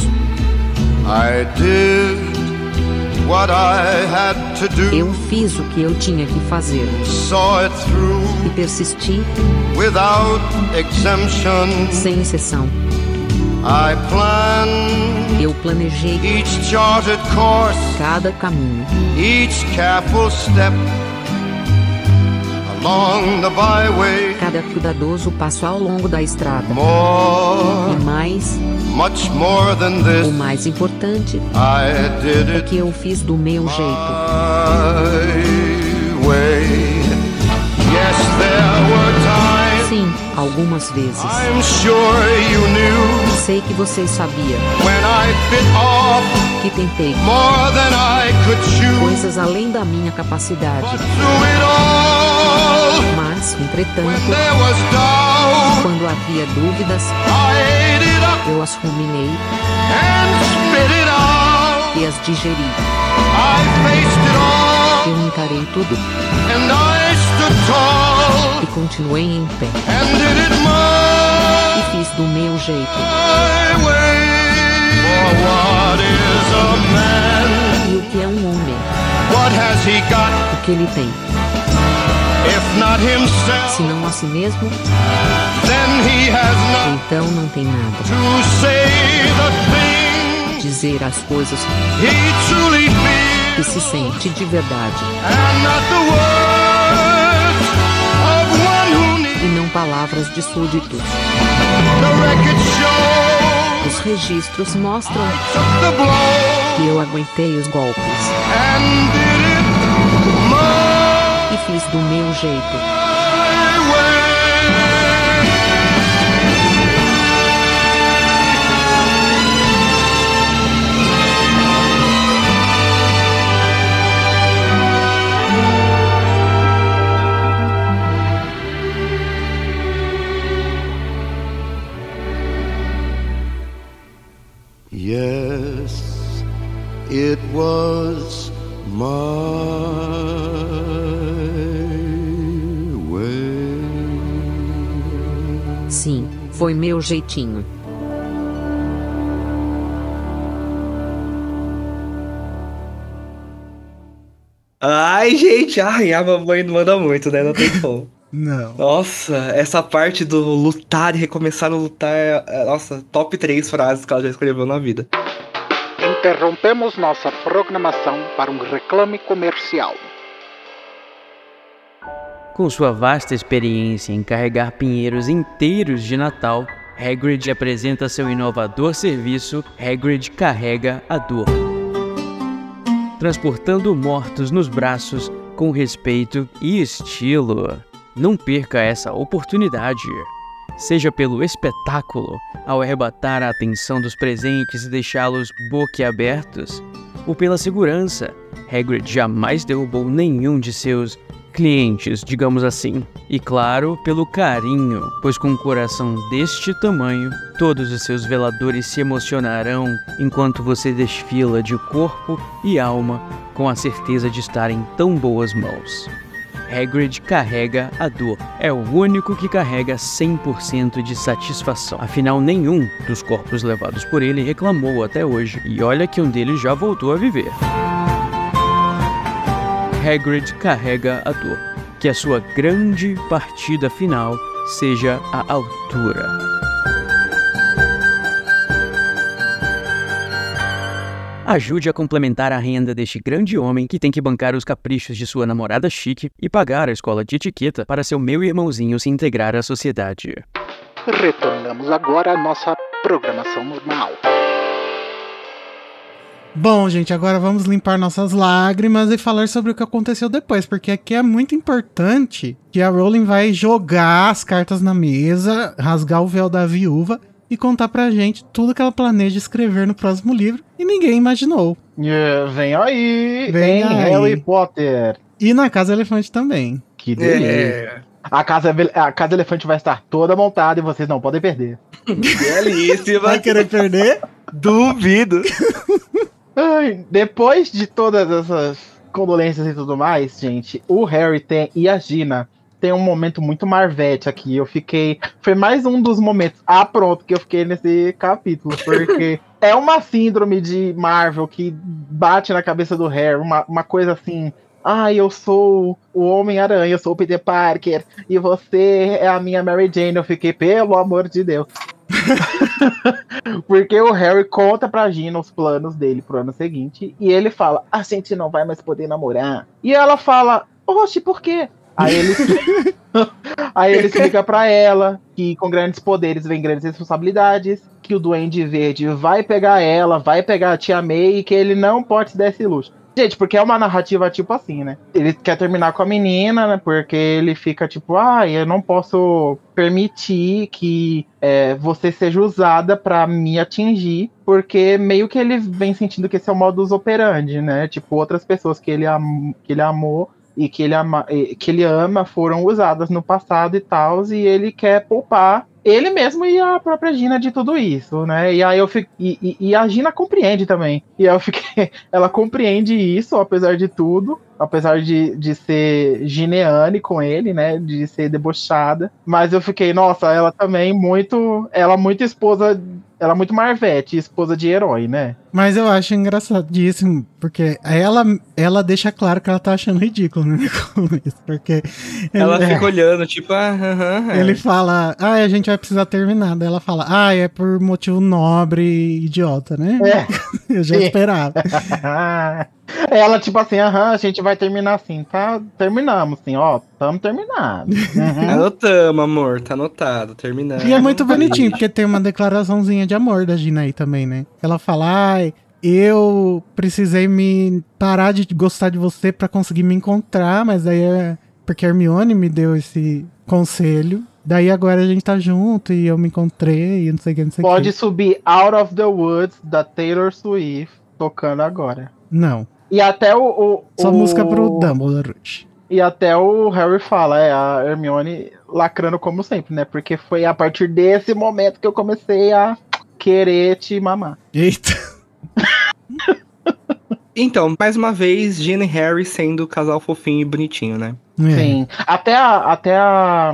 Eu fiz o que eu tinha que fazer. E persisti. Sem exceção. Eu planejei cada caminho, cada cuidadoso passo ao longo da estrada. E mais, o mais importante é que eu fiz do meu jeito. Sim, algumas vezes. Sei que vocês sabiam que tentei coisas além da minha capacidade. Mas, entretanto, quando havia dúvidas, eu as ruminei e as digeri. Eu encarei tudo e continuei em pé e fiz do meu jeito. E o que é um homem? O que ele tem? Se não a si mesmo, então não tem nada. Dizer as coisas que se sente de verdade. E não palavras de súditos. Os registros mostram que eu aguentei os golpes. Fiz do meu jeito. Jeitinho. Ai, gente, ai, a mamãe não manda muito, né? Não tem [laughs] como. Não. Nossa, essa parte do lutar e recomeçar a lutar, é, é, nossa, top 3 frases que ela já escreveu na vida. Interrompemos nossa programação para um reclame comercial. Com sua vasta experiência em carregar pinheiros inteiros de Natal, Hagrid apresenta seu inovador serviço Hagrid Carrega a Dor. Transportando mortos nos braços com respeito e estilo. Não perca essa oportunidade seja pelo espetáculo, ao arrebatar a atenção dos presentes e deixá-los boquiabertos, ou pela segurança, Hagrid jamais derrubou nenhum de seus clientes, digamos assim. E claro, pelo carinho, pois com um coração deste tamanho, todos os seus veladores se emocionarão enquanto você desfila de corpo e alma com a certeza de estar em tão boas mãos. Hagrid carrega a dor. É o único que carrega 100% de satisfação. Afinal, nenhum dos corpos levados por ele reclamou até hoje. E olha que um deles já voltou a viver. Hagrid carrega a dor. Que a sua grande partida final seja a altura. Ajude a complementar a renda deste grande homem que tem que bancar os caprichos de sua namorada chique e pagar a escola de etiqueta para seu meu irmãozinho se integrar à sociedade. Retornamos agora à nossa programação normal. Bom, gente, agora vamos limpar nossas lágrimas e falar sobre o que aconteceu depois, porque aqui é muito importante que a Rowling vai jogar as cartas na mesa, rasgar o véu da viúva e contar pra gente tudo que ela planeja escrever no próximo livro e ninguém imaginou. Yeah, vem aí, vem aí. Harry Potter. E na Casa Elefante também. Que delícia. É. A casa, a casa Elefante vai estar toda montada e vocês não podem perder. [laughs] Delícia. Vai querer perder? Duvido. [laughs] Ai, depois de todas essas condolências e tudo mais, gente, o Harry tem, e a Gina tem um momento muito Marvete aqui. Eu fiquei. Foi mais um dos momentos. Ah, pronto, que eu fiquei nesse capítulo. Porque [laughs] é uma síndrome de Marvel que bate na cabeça do Harry. Uma, uma coisa assim. Ah, eu sou o Homem-Aranha, eu sou o Peter Parker, e você é a minha Mary Jane. Eu fiquei, pelo amor de Deus. [laughs] Porque o Harry conta pra Gina os planos dele pro ano seguinte, e ele fala: A gente não vai mais poder namorar. E ela fala: Oxe, por quê? Aí ele, [laughs] aí ele explica para ela que com grandes poderes vem grandes responsabilidades, que o Duende Verde vai pegar ela, vai pegar a Tia May e que ele não pode se dar esse luxo. Gente, porque é uma narrativa tipo assim, né? Ele quer terminar com a menina, né? Porque ele fica tipo, ah, eu não posso permitir que é, você seja usada para me atingir, porque meio que ele vem sentindo que esse é o modus operandi, né? Tipo, outras pessoas que ele, am que ele amou e que ele, ama, que ele ama foram usadas no passado e tal, e ele quer poupar ele mesmo e a própria Gina de tudo isso, né? E aí eu fico, e, e, a Gina compreende também. E eu fiquei, [laughs] ela compreende isso, apesar de tudo. apesar de, de ser gineane com ele, né? De ser debochada. Mas eu fiquei, nossa, ela também muito. Ela muito esposa ela é muito Marvete, esposa de herói, né? Mas eu acho engraçadíssimo, porque ela, ela deixa claro que ela tá achando ridículo né, [laughs] porque... Ela ele, fica é, olhando, tipo, ah, uh, uh, Ele fala, ah, a gente vai precisar terminar. Daí ela fala, ah, é por motivo nobre e idiota, né? É. [laughs] eu já esperava. [laughs] Ela, tipo assim, aham, a gente vai terminar assim, tá? Terminamos, assim, ó, tamo terminado. [laughs] Uhum. Anotamos, amor, tá anotado, terminando. E é muito bonitinho, porque tem uma declaraçãozinha de amor da Gina aí também, né? Ela fala, ai, eu precisei me parar de gostar de você para conseguir me encontrar, mas daí é porque a Hermione me deu esse conselho. Daí agora a gente tá junto e eu me encontrei e não sei o que, não sei Pode que. subir Out of the Woods da Taylor Swift tocando agora. Não. E até o. o Só o, música pro Dumbledore. E até o Harry fala, é, a Hermione lacrando como sempre, né? Porque foi a partir desse momento que eu comecei a querer te mamar. Eita. [laughs] então, mais uma vez, Gina e Harry sendo o casal fofinho e bonitinho, né? É. Sim. Até a, até a.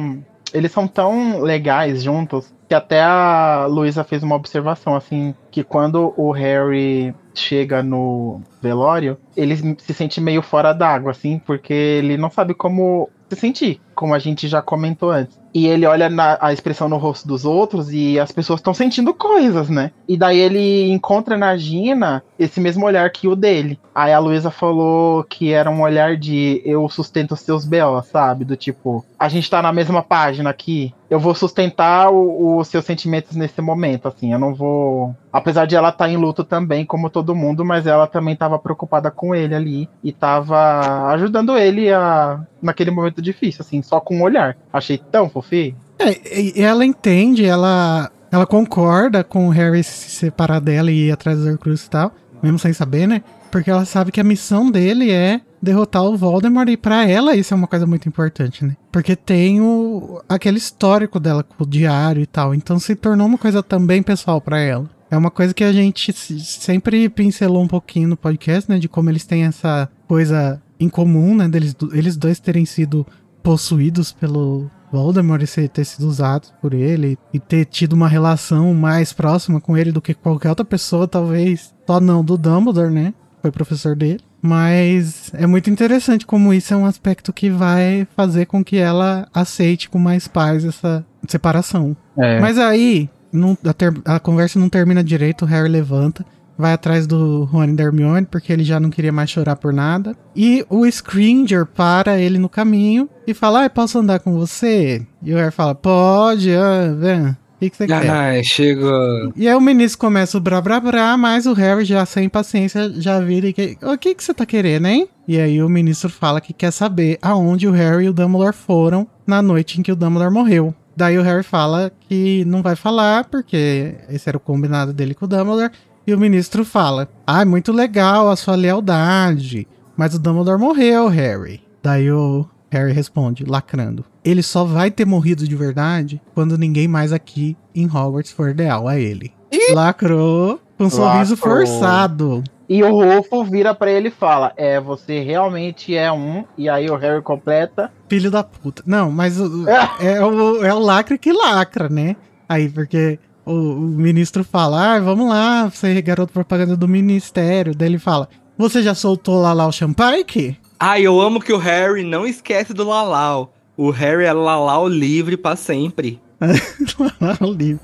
Eles são tão legais juntos que até a Luísa fez uma observação, assim, que quando o Harry chega no velório, ele se sente meio fora d'água, assim, porque ele não sabe como se sentir, como a gente já comentou antes. E ele olha na, a expressão no rosto dos outros e as pessoas estão sentindo coisas, né? E daí ele encontra na Gina esse mesmo olhar que o dele. Aí a Luísa falou que era um olhar de eu sustento os seus B.O., sabe? Do tipo, a gente tá na mesma página aqui, eu vou sustentar os seus sentimentos nesse momento, assim, eu não vou. Apesar de ela estar tá em luto também, como todo mundo, mas ela também estava preocupada com ele ali e estava ajudando ele a naquele momento difícil, assim, só com um olhar. Achei tão fofinho. É, ela entende, ela ela concorda com o Harry se separar dela e ir atrás do Cruz e tal, mesmo sem saber, né? Porque ela sabe que a missão dele é derrotar o Voldemort e para ela isso é uma coisa muito importante, né? Porque tem o aquele histórico dela com o diário e tal, então se tornou uma coisa também pessoal para ela. É uma coisa que a gente sempre pincelou um pouquinho no podcast, né, de como eles têm essa coisa em comum, né, deles eles dois terem sido possuídos pelo Voldemort e ter sido usado por ele e ter tido uma relação mais próxima com ele do que qualquer outra pessoa, talvez só não do Dumbledore, né? Foi professor dele. Mas é muito interessante como isso é um aspecto que vai fazer com que ela aceite com mais paz essa separação. É. Mas aí, não, a, ter, a, conversa não termina direito, o Harry levanta, vai atrás do Rony da Hermione, porque ele já não queria mais chorar por nada. E o Scringer para ele no caminho e fala, ah, posso andar com você? E o Harry fala, pode, ah, vem. O que, que você ah, quer? chegou. E aí o ministro começa o brá brá brá, mas o Harry já sem paciência já vira e que, o que que você tá querendo, hein? E aí o ministro fala que quer saber aonde o Harry e o Dumbledore foram na noite em que o Dumbledore morreu. Daí o Harry fala que não vai falar, porque esse era o combinado dele com o Dumbledore. E o ministro fala: Ah, muito legal a sua lealdade. Mas o Dumbledore morreu, Harry. Daí o Harry responde, lacrando. Ele só vai ter morrido de verdade quando ninguém mais aqui em Hogwarts for leal a ele. Ih! Lacrou com um sorriso forçado. E o Rufo vira para ele e fala: É, você realmente é um. E aí o Harry completa. Filho da puta. Não, mas o, é, o, é o lacre que lacra, né? Aí, porque o, o ministro fala: Ah, vamos lá, você é garoto propaganda do ministério. Daí ele fala: Você já soltou o Champike? Ah, eu amo que o Harry não esquece do Lalau. O Harry é Lalau livre para sempre. [laughs] Lalau livre.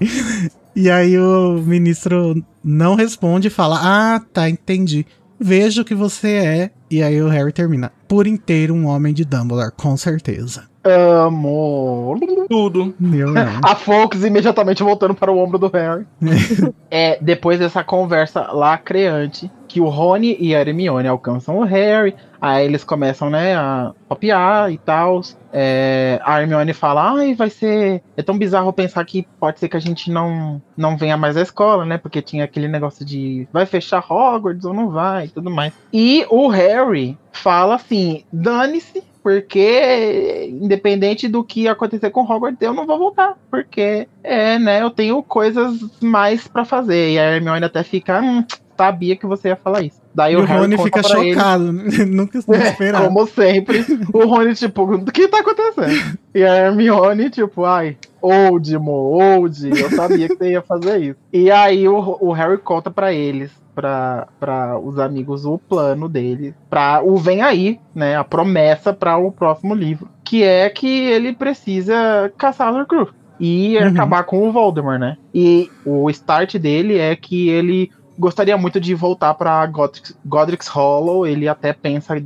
E aí o ministro não responde e fala: Ah, tá, entendi. Vejo que você é. E aí o Harry termina. Por inteiro um homem de Dumbledore, com certeza. Amo. Tudo. Meu, [laughs] a Fox imediatamente voltando para o ombro do Harry. [laughs] é, depois dessa conversa lacreante, que o Rony e a Hermione alcançam o Harry, aí eles começam, né, a copiar e tal. É, a Hermione fala, ai, vai ser... É tão bizarro pensar que pode ser que a gente não, não venha mais à escola, né, porque tinha aquele negócio de vai fechar Hogwarts ou não vai, e tudo mais. E o Harry fala assim, dane-se, porque independente do que acontecer com Hogwarts, eu não vou voltar, porque é, né, eu tenho coisas mais para fazer. E a Hermione até fica, hum, sabia que você ia falar isso. Daí E o, Rony fica pra ele- chocado, né? [laughs] nunca É, esperava. como sempre, o Rony, tipo, o que tá acontecendo? E a Hermione, tipo, ai, old, mo, old, eu sabia que você ia fazer isso. E aí o, o Harry conta pra eles, pra, pra os amigos, o plano dele, pra o Vem Aí, né, a promessa pra o próximo livro, que é que ele precisa caçar o Horcrux. E Uhum. acabar com o Voldemort, né? E o start dele é que ele gostaria muito de voltar pra Godric's, Godric's Hollow. Ele até pensa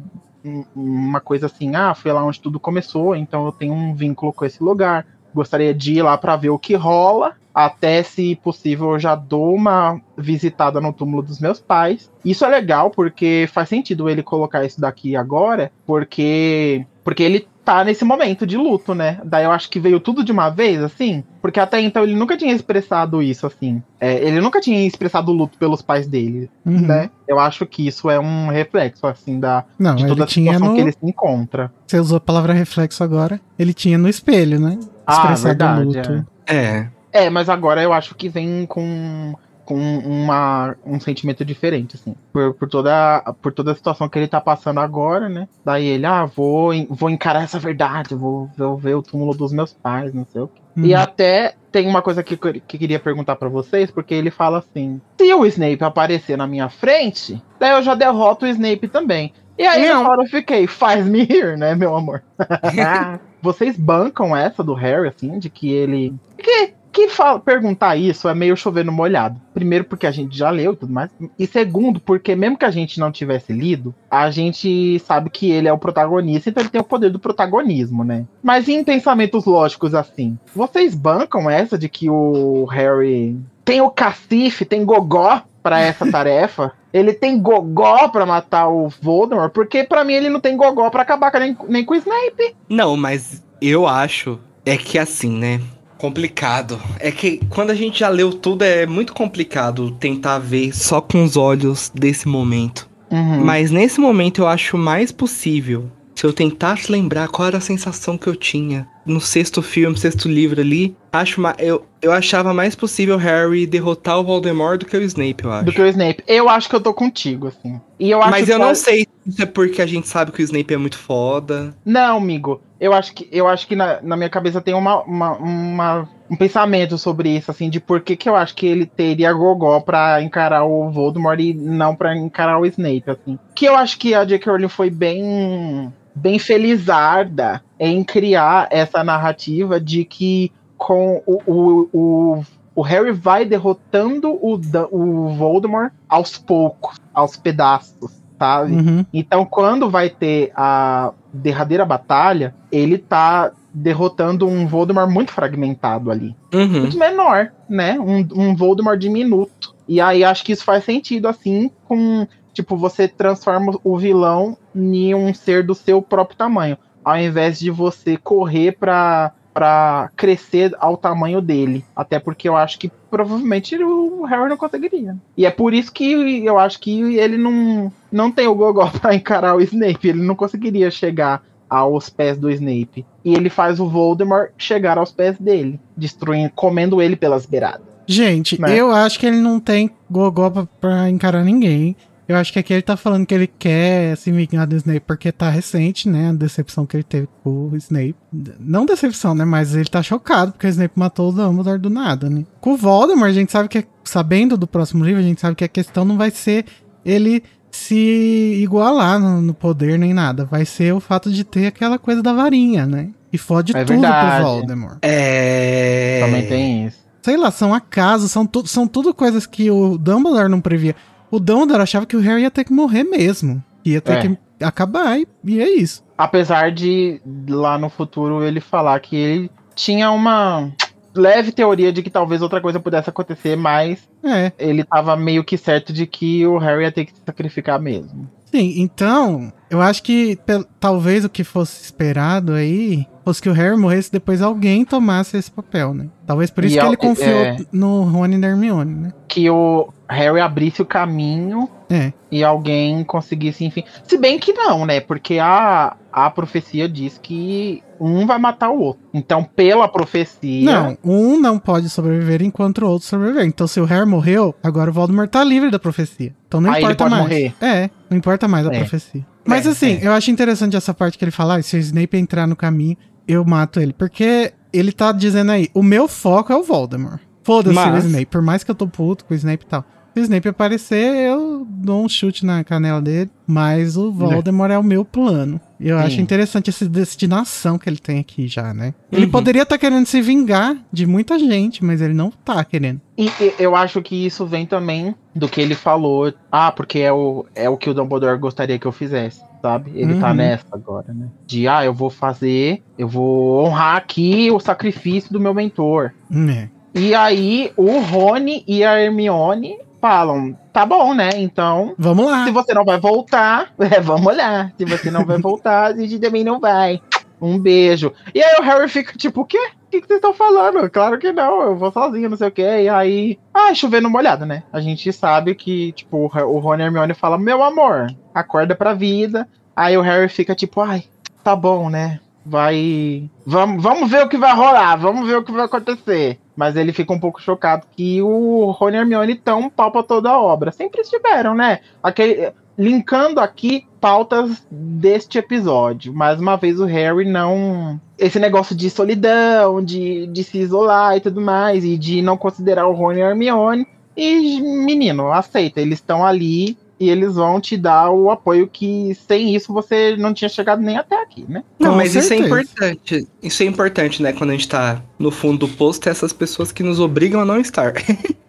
uma coisa assim: ah, foi lá onde tudo começou, então eu tenho um vínculo com esse lugar. Gostaria de ir lá pra ver o que rola. Até, se possível, eu já dou uma visitada no túmulo dos meus pais. Isso é legal porque faz sentido ele colocar isso daqui agora, porque porque ele tá nesse momento de luto, né? Daí eu acho que veio tudo de uma vez, assim. Porque até então ele nunca tinha expressado isso, assim. É, ele nunca tinha expressado luto pelos pais dele, Uhum. né? Eu acho que isso é um reflexo, assim, da, Não, de toda a situação no. que ele se encontra. Você usou a palavra reflexo agora. Ele tinha no espelho, né? Ah, Expressado verdade, luto. É. É, mas agora eu acho que vem com, com uma, um sentimento diferente, assim. Por, por, toda, por toda a situação que ele tá passando agora, né? Daí ele, ah, vou, vou encarar essa verdade, vou, vou ver o túmulo dos meus pais, não sei o quê. E Uhum. até tem uma coisa que eu que queria perguntar pra vocês, porque ele fala assim: se o Snape aparecer na minha frente, daí eu já derroto o Snape também. E aí Não. na hora eu fiquei, faz me rir, né, meu amor? [laughs] [laughs] Vocês bancam essa do Harry, assim, de que ele. Que, que fala, perguntar isso é meio chover no molhado. Primeiro, porque a gente já leu e tudo mais. E segundo, porque mesmo que a gente não tivesse lido, a gente sabe que ele é o protagonista, então ele tem o poder do protagonismo, né? Mas em pensamentos lógicos assim, vocês bancam essa de que o Harry tem o cacife, tem gogó pra essa [laughs] tarefa? Ele tem gogó pra matar o Voldemort? Porque pra mim ele não tem gogó pra acabar nem, nem com o Snape. Não, mas eu acho é que assim, né? Complicado. É que quando a gente já leu tudo é muito complicado tentar ver só com os olhos desse momento. Uhum. Mas nesse momento eu acho mais possível se eu tentasse lembrar qual era a sensação que eu tinha no sexto filme, sexto livro ali, acho ma- eu, eu achava mais possível Harry derrotar o Voldemort do que o Snape, eu acho. do que o Snape. Eu acho que eu tô contigo, assim. E eu acho Mas eu não a- sei se é porque a gente sabe que o Snape é muito foda. Não, amigo. Eu acho que, eu acho que na, na minha cabeça tem uma, uma, uma- um pensamento sobre isso, assim, de por que, que eu acho que ele teria gogó pra encarar o Voldemort e não pra encarar o Snape, assim. Que eu acho que a J.K. Rowling foi bem, bem felizarda em criar essa narrativa de que com o, o, o, o Harry vai derrotando o, o Voldemort aos poucos, aos pedaços, sabe? Uhum. Então, quando vai ter a derradeira batalha, ele tá derrotando um Voldemort muito fragmentado ali. Uhum. Muito menor, né? Um, um Voldemort diminuto. E aí acho que isso faz sentido, assim, com. Tipo, você transforma o vilão em um ser do seu próprio tamanho. Ao invés de você correr pra, pra crescer ao tamanho dele. Até porque eu acho que provavelmente o Harry não conseguiria. E é por isso que eu acho que ele não, não tem o gogó [laughs] pra encarar o Snape. Ele não conseguiria chegar aos pés do Snape. E ele faz o Voldemort chegar aos pés dele, destruindo, comendo ele pelas beiradas. Gente, Né? eu acho que ele não tem gogó pra, pra encarar ninguém. Eu acho que aqui ele tá falando que ele quer se vingar do Snape porque tá recente, né? A decepção que ele teve com o Snape. Não decepção, né? Mas ele tá chocado porque o Snape matou o Dumbledore do nada, né? Com o Voldemort, a gente sabe que, sabendo do próximo livro, a gente sabe que a questão não vai ser ele se igualar no, no poder nem nada. Vai ser o fato de ter aquela coisa da varinha, né? E fode É tudo verdade. pro Voldemort. É. Também tem isso. sei lá, são acasos, são, tu, são tudo coisas que o Dumbledore não previa. O Dumbledore achava que o Harry ia ter que morrer mesmo. Ia ter É. que acabar, e, e é isso. Apesar de lá no futuro ele falar que ele tinha uma leve teoria de que talvez outra coisa pudesse acontecer, mas É, ele tava meio que certo de que o Harry ia ter que se sacrificar mesmo. sim, então, eu acho que talvez o que fosse esperado aí fosse que o Harry morresse e depois alguém tomasse esse papel, né? Talvez por E isso que al- ele confiou é. no Rony e na Hermione, né? Que o Harry abrisse o caminho É, e alguém conseguisse, enfim. Se bem que não, né? Porque a, a profecia diz que um vai matar o outro. Então, pela profecia. Não, um não pode sobreviver enquanto o outro sobreviver. Então, se o Harry morreu, agora o Voldemort tá livre da profecia. Então não Aí importa ele pode mais. morrer. É, não importa mais a É. profecia. Mas É, assim, é. eu acho interessante essa parte que ele fala: ah, se o Snape entrar no caminho, eu mato ele. Porque ele tá dizendo aí, o meu foco é o Voldemort. Foda-se o Mas- Snape, por mais que eu tô puto com o Snape e tal. O Snape aparecer, eu dou um chute na canela dele. Mas o Voldemort é o meu plano. Eu Sim. acho interessante essa destinação que ele tem aqui já, né? Ele Uhum. poderia estar querendo se vingar de muita gente, mas ele não tá querendo. E, e eu acho que isso vem também do que ele falou. Ah, porque é o, é o que o Dumbledore gostaria que eu fizesse, sabe? Ele tá Uhum. nessa agora, né? De, ah, eu vou fazer, eu vou honrar aqui o sacrifício do meu mentor. É. E aí o Rony e a Hermione falam, tá bom, né? Então, Vamos lá. se você não vai voltar, [laughs] é, vamos lá. Se você não vai voltar, a gente também não vai. Um beijo. E aí o Harry fica tipo, o quê? O que, que vocês estão falando? Claro que não, eu vou sozinho, não sei o quê. E aí, ah, chovendo molhado, né? A gente sabe que, tipo, o Rony e Hermione falam, meu amor, acorda pra vida. Aí o Harry fica tipo, ai, tá bom, né? Vai. Vamos, vamos ver o que vai rolar, vamos ver o que vai acontecer. Mas ele fica um pouco chocado que o Rony e Hermione estão pau pra toda a obra. Sempre estiveram, né? Aquele, linkando aqui pautas deste episódio. Mais uma vez o Harry não. Esse negócio de solidão, de, de se isolar e tudo mais, e de não considerar o Rony e Hermione. E, menino, aceita, eles estão ali e eles vão te dar o apoio que sem isso você não tinha chegado nem até aqui, né? Não, Com mas isso é importante. Isso é importante, né? Quando a gente tá no fundo do posto, essas pessoas que nos obrigam a não estar. É. [laughs]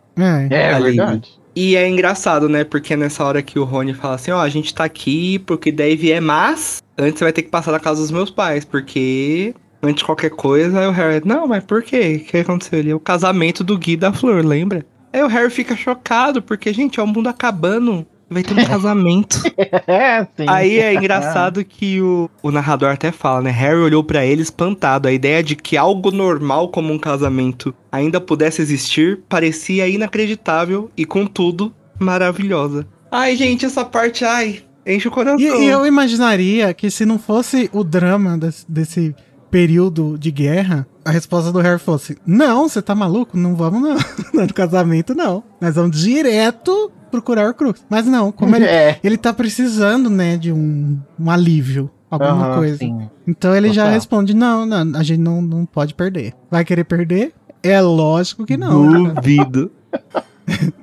É Ali. verdade. E é engraçado, né? Porque é nessa hora que o Rony fala assim, ó, a gente tá aqui porque daí vier, mas antes você vai ter que passar na casa dos meus pais, porque antes de qualquer coisa, aí o Harry, não, mas por quê? O que aconteceu ali? O casamento do Gui da Flor, lembra? Aí o Harry fica chocado, porque, gente, é o mundo acabando. Vai ter um casamento. [laughs] É, sim. Aí é engraçado que o, o narrador até fala, né? Harry olhou pra ele espantado. A ideia de que algo normal como um casamento ainda pudesse existir parecia inacreditável e, contudo, maravilhosa. Ai, gente, essa parte, ai, enche o coração. E, e eu imaginaria que se não fosse o drama desse, desse período de guerra, a resposta do Harry fosse: Não, você tá maluco? Não vamos não. [laughs] Não é casamento, não. Nós vamos direto procurar o Crux. Mas não, como ele, [laughs] É. ele tá precisando, né, de um, um alívio. Alguma Aham, coisa. sim. Então ele já Total. responde: Não, não, a gente não, não pode perder. Vai querer perder? É lógico que não. Duvido. [laughs]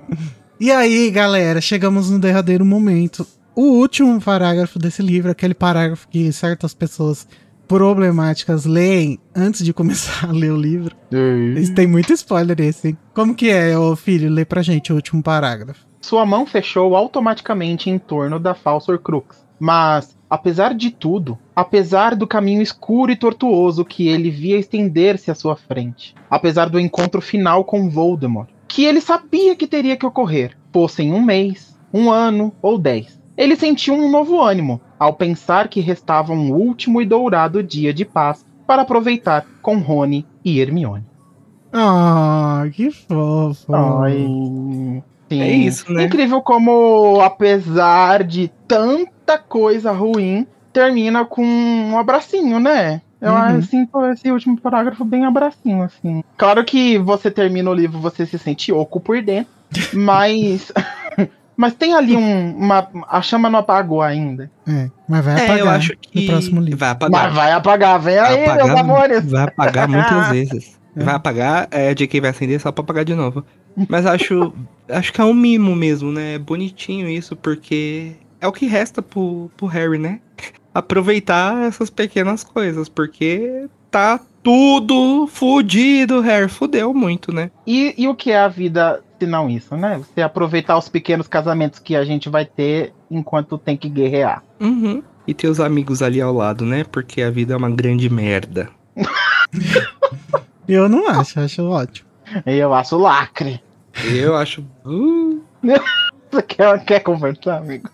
E aí, galera, chegamos no derradeiro momento. O último parágrafo desse livro, aquele parágrafo que certas pessoas problemáticas leem antes de começar a ler o livro. Eles têm muito spoiler esse, hein? Como que é, ô filho? Lê pra gente o último parágrafo. Sua mão fechou automaticamente em torno da falsa Horcrux. Mas, apesar de tudo, apesar do caminho escuro e tortuoso que ele via estender-se à sua frente, apesar do encontro final com Voldemort, que ele sabia que teria que ocorrer, fosse em um mês, um ano ou dez, ele sentiu um novo ânimo ao pensar que restava um último e dourado dia de paz para aproveitar com Rony e Hermione. Ah, que fofo. Ai, sim. É isso, né? Incrível como, apesar de tanta coisa ruim, termina com um abracinho, né? Eu Uhum. sinto esse último parágrafo bem abracinho, assim. Claro que você termina o livro, você se sente oco por dentro, [laughs] mas. Mas tem ali um, uma. A chama não apagou ainda. É, mas vai É, apagar eu acho que no próximo livro. vai apagar. Mas vai apagar, vem Vai aí, meus amores. Vai apagar muitas [laughs] vezes. Vai apagar, é, a JK vai acender só pra apagar de novo. Mas acho, acho que é um mimo mesmo, né? É bonitinho isso, porque é o que resta pro, pro Harry, né? [laughs] Aproveitar essas pequenas coisas, porque tá tudo fudido, Harry. Fudeu muito, né? E, e o que é a vida se não isso, né? Você aproveitar os pequenos casamentos que a gente vai ter enquanto tem que guerrear. Uhum. E ter os amigos ali ao lado, né? Porque a vida é uma grande merda. [laughs] Eu não acho, acho ótimo. Eu acho lacre. Eu acho. Uh, [laughs] Você quer, quer conversar, amigo?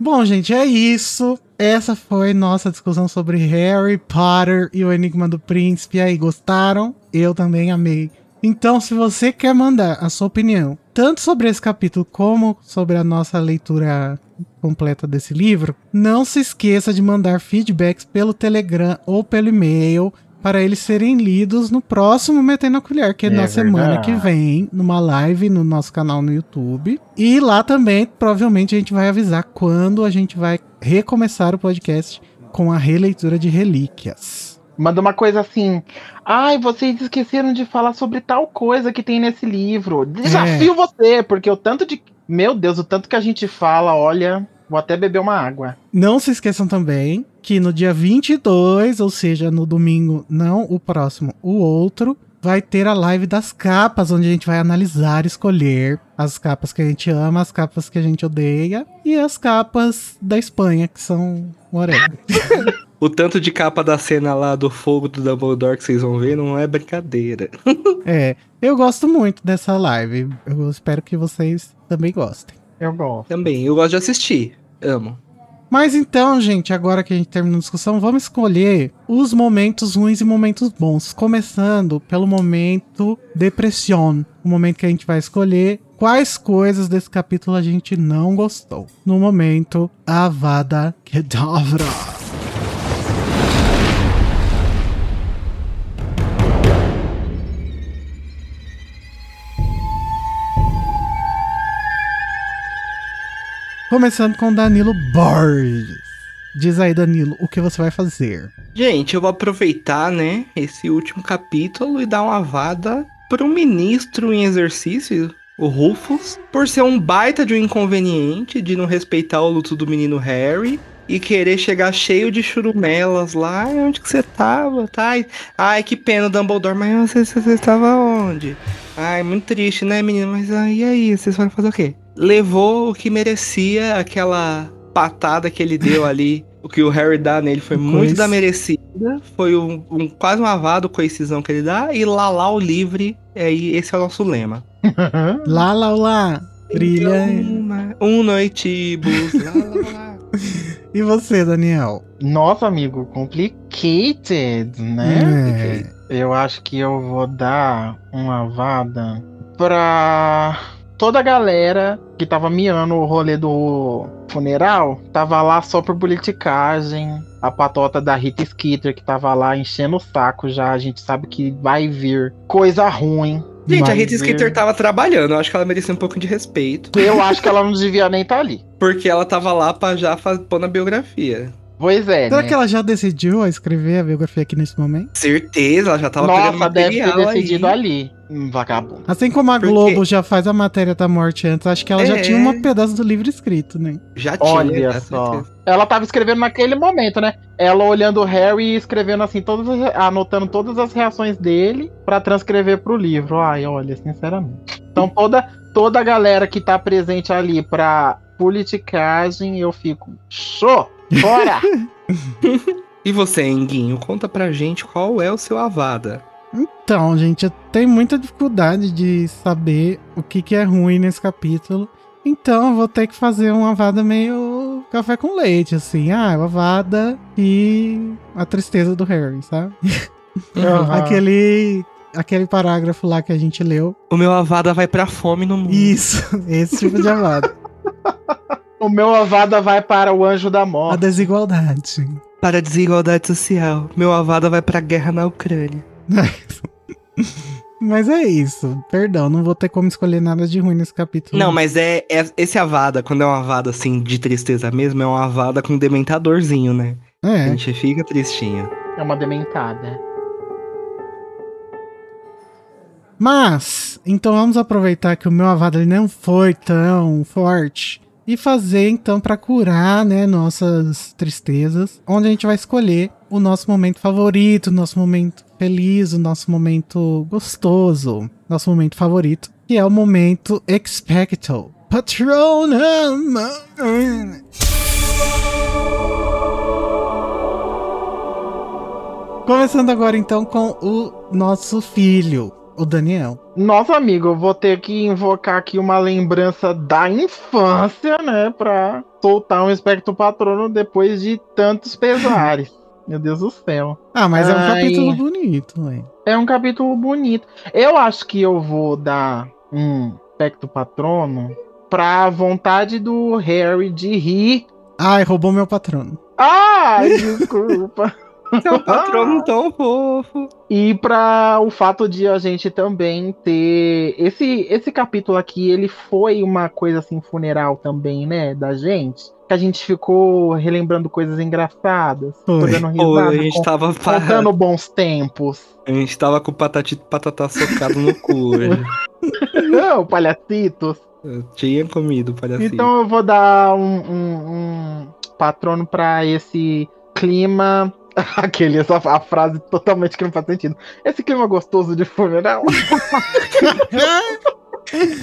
Bom, gente, é isso. Essa foi nossa discussão sobre Harry Potter e o Enigma do Príncipe. Aí, gostaram? Eu também amei Então, se você quer mandar a sua opinião, tanto sobre esse capítulo como sobre a nossa leitura completa desse livro, não se esqueça de mandar feedbacks pelo Telegram ou pelo e-mail para eles serem lidos no próximo Metendo a Colher, que é, é na verdade. semana que vem, numa live no nosso canal no YouTube. E lá também, provavelmente, a gente vai avisar quando a gente vai recomeçar o podcast com a releitura de relíquias. Manda uma coisa assim. Ai, vocês esqueceram de falar sobre tal coisa que tem nesse livro. Desafio é. você, porque o tanto de. Meu Deus, o tanto que a gente fala, olha. Vou até beber uma água. Não se esqueçam também que no dia 22, ou seja, no domingo, não o próximo, o outro, vai ter a live das capas, onde a gente vai analisar, escolher as capas que a gente ama, as capas que a gente odeia e as capas da Espanha, que são whatever. [laughs] O tanto de capa da cena lá do fogo do Dumbledore que vocês vão ver não é brincadeira. [laughs] é, eu gosto muito dessa live. Eu espero que vocês também gostem. Eu gosto. Também, eu gosto de assistir. Amo. Mas então, gente, agora que a gente terminou a discussão, vamos escolher os momentos ruins e momentos bons. Começando pelo momento depressão. O momento que a gente vai escolher quais coisas desse capítulo a gente não gostou. No momento, Avada Kedavra. Começando com Danilo Borges. Diz aí, Danilo, o que você vai fazer? Gente, eu vou aproveitar, né, esse último capítulo e dar uma vada pro ministro em exercício, o Rufus, por ser um baita de um inconveniente de não respeitar o luto do menino Harry e querer chegar cheio de churumelas lá. Onde que você tava? Tá? Ai, que pena, Dumbledore, mas você, você, você estava onde? Ai, muito triste, né, menino? Mas aí, aí, vocês foram fazer o quê? Levou o que merecia aquela patada que ele deu ali. [laughs] o que o Harry dá nele foi muito da merecida. Foi um, um, quase um avado com a incisão que ele dá. E lá lá o livre. Aí esse é o nosso lema. [laughs] lá lá lá. Brilha. Uma, um noitibus. lá lá lá. [laughs] E você, Daniel? Nossa, amigo, complicated, né? É. Eu acho que eu vou dar uma vada pra toda a galera que tava miando o rolê do funeral tava lá só por politicagem. A patota da Rita Skeeter que tava lá enchendo o saco já. A gente sabe que vai vir coisa ruim. Gente, a Rita vir... Skeeter tava trabalhando. Eu acho que ela merecia um pouco de respeito. Eu acho que ela não devia nem estar tá ali. Porque ela tava lá pra já pôr na biografia. Pois é. Será né? que ela já decidiu escrever a biografia aqui nesse momento? Certeza, ela já tava Nossa, pegando deve ter decidido aí. ali. Um vagabundo. Assim como a Porque... Globo já faz a matéria da morte antes, acho que ela é... já tinha um pedaço do livro escrito, né? Já tinha. Olha só. Ela tava escrevendo naquele momento, né? Ela olhando o Harry e escrevendo assim, todas as... anotando todas as reações dele para transcrever pro livro. Ai, olha, sinceramente. Então toda, toda a galera que tá presente ali pra politicagem, eu fico. Show! Bora! [laughs] e você, Enguinho, conta pra gente qual é o seu Avada. Então, gente, eu tenho muita dificuldade de saber o que, que é ruim nesse capítulo. Então eu vou ter que fazer uma Avada meio café com leite, assim. Ah, o Avada e a tristeza do Harry, sabe? [laughs] Uhum. aquele, aquele parágrafo lá que a gente leu. O meu Avada vai pra fome no mundo. Isso, [laughs] esse tipo de Avada. O meu Avada vai para o anjo da morte. A desigualdade. Para a desigualdade social. Meu Avada vai para a guerra na Ucrânia. Mas é isso. Perdão, não vou ter como escolher nada de ruim nesse capítulo. Não, mas é, é esse Avada, quando é uma Avada assim de tristeza mesmo, é uma Avada com dementadorzinho, né? É. A gente fica tristinho. É uma dementada. Mas, então vamos aproveitar que o meu Avada ele não foi tão forte e fazer então para curar, né, nossas tristezas, onde a gente vai escolher o nosso momento favorito, o nosso momento feliz, o nosso momento gostoso, nosso momento favorito, que é o momento expecto. Patronum. Começando agora então com o nosso filho, o Daniel. Nossa, amigo, eu vou ter que invocar aqui uma lembrança da infância, né? Pra soltar um espectro patrono depois de tantos pesares. [laughs] Meu Deus do céu. Ah, mas Ai. é um capítulo bonito, ué. É um capítulo bonito. Eu acho que eu vou dar um aspecto patrono pra vontade do Harry de rir. Ai, roubou meu patrono. Ai, desculpa. [laughs] Seu patrono tão fofo. E para o fato de a gente também ter esse esse capítulo aqui, ele foi uma coisa assim funeral também, né, da gente. Que a gente ficou relembrando coisas engraçadas, Foi. dando risada, a gente com, tava contando bons tempos. A gente tava com o patatito patatá socado no cu. [laughs] Não, palhacitos. Eu tinha comido palhacito. Então eu vou dar um, um, um patrono para esse clima [laughs] Aquele, essa a frase totalmente que não faz sentido. Esse clima gostoso de funeral. [laughs]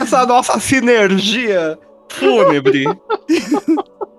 essa nossa sinergia fúnebre.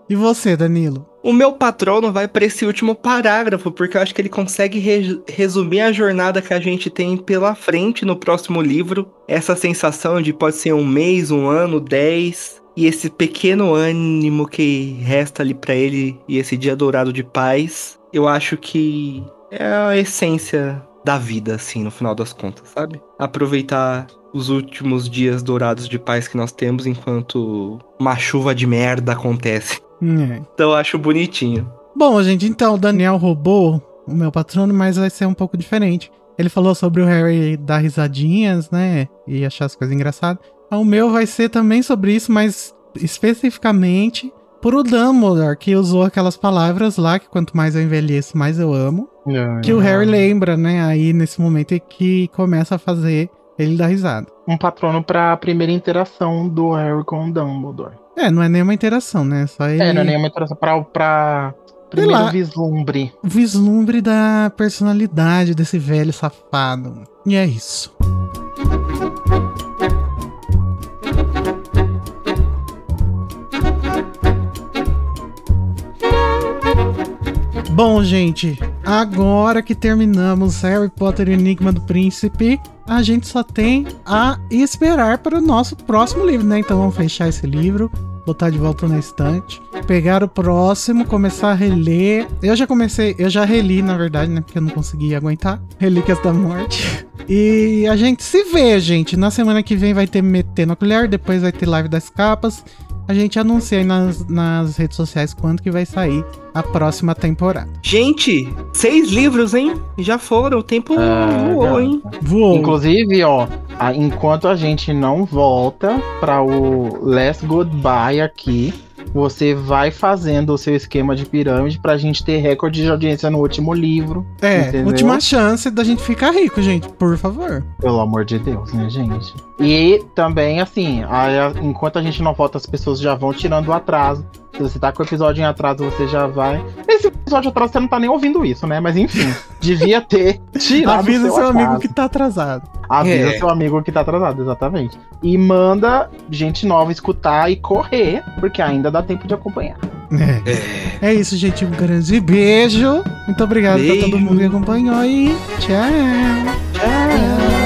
E você, Danilo? O meu patrono vai para esse último parágrafo, porque eu acho que ele consegue re resumir a jornada que a gente tem pela frente no próximo livro. Essa sensação de pode ser um mês, um ano, dez. E esse pequeno ânimo que resta ali para ele e esse dia dourado de paz eu acho que é a essência da vida, assim, no final das contas, sabe? Aproveitar os últimos dias dourados de paz que nós temos enquanto uma chuva de merda acontece. É. Então eu acho bonitinho. Bom, gente, então o Daniel roubou o meu patrono, mas vai ser um pouco diferente. Ele falou sobre o Harry dar risadinhas, né? E achar as coisas engraçadas. O meu vai ser também sobre isso, mas especificamente por o Dumbledore, que usou aquelas palavras lá, que quanto mais eu envelheço, mais eu amo. Não, que não. o Harry lembra, né? Aí nesse momento é que começa a fazer ele dar risada. Um patrono pra primeira interação do Harry com o Dumbledore. É, não é nenhuma interação, né? Só ele... É, não é nenhuma interação. Pra, pra primeiro lá, vislumbre. Vislumbre da personalidade desse velho safado. E é isso. Bom, gente, agora que terminamos Harry Potter e Enigma do Príncipe, a gente só tem a esperar para o nosso próximo livro, né? Então vamos fechar esse livro, botar de volta na estante, pegar o próximo, começar a reler. Eu já comecei, eu já reli, na verdade, né? Porque eu não consegui aguentar. Relíquias da Morte. [laughs] E a gente se vê, gente. Na semana que vem vai ter Metendo a Colher, depois vai ter Live das Capas a gente anuncia aí nas, nas redes sociais quando que vai sair a próxima temporada. Gente, seis livros, hein? Já foram, o tempo ah, voou, hein? Voou. Inclusive, ó, enquanto a gente não volta para o Last Goodbye aqui, você vai fazendo o seu esquema de pirâmide pra gente ter recorde de audiência no último livro. É, entendeu? última chance da gente ficar rico, gente, por favor. Pelo amor de Deus, né, gente? E também, assim, enquanto a gente não volta, as pessoas já vão tirando o atraso. Se você tá com o episódio em atraso, você já vai. Esse episódio atrás você não tá nem ouvindo isso, né? Mas enfim, [laughs] devia ter tirado Avisa seu, seu amigo que tá atrasado. Avisa é. seu amigo que tá atrasado, exatamente. E manda gente nova escutar e correr, porque ainda dá tempo de acompanhar. É. é. é isso, gente. Um grande beijo. Muito obrigado beijo. pra todo mundo que acompanhou e tchau. Tchau.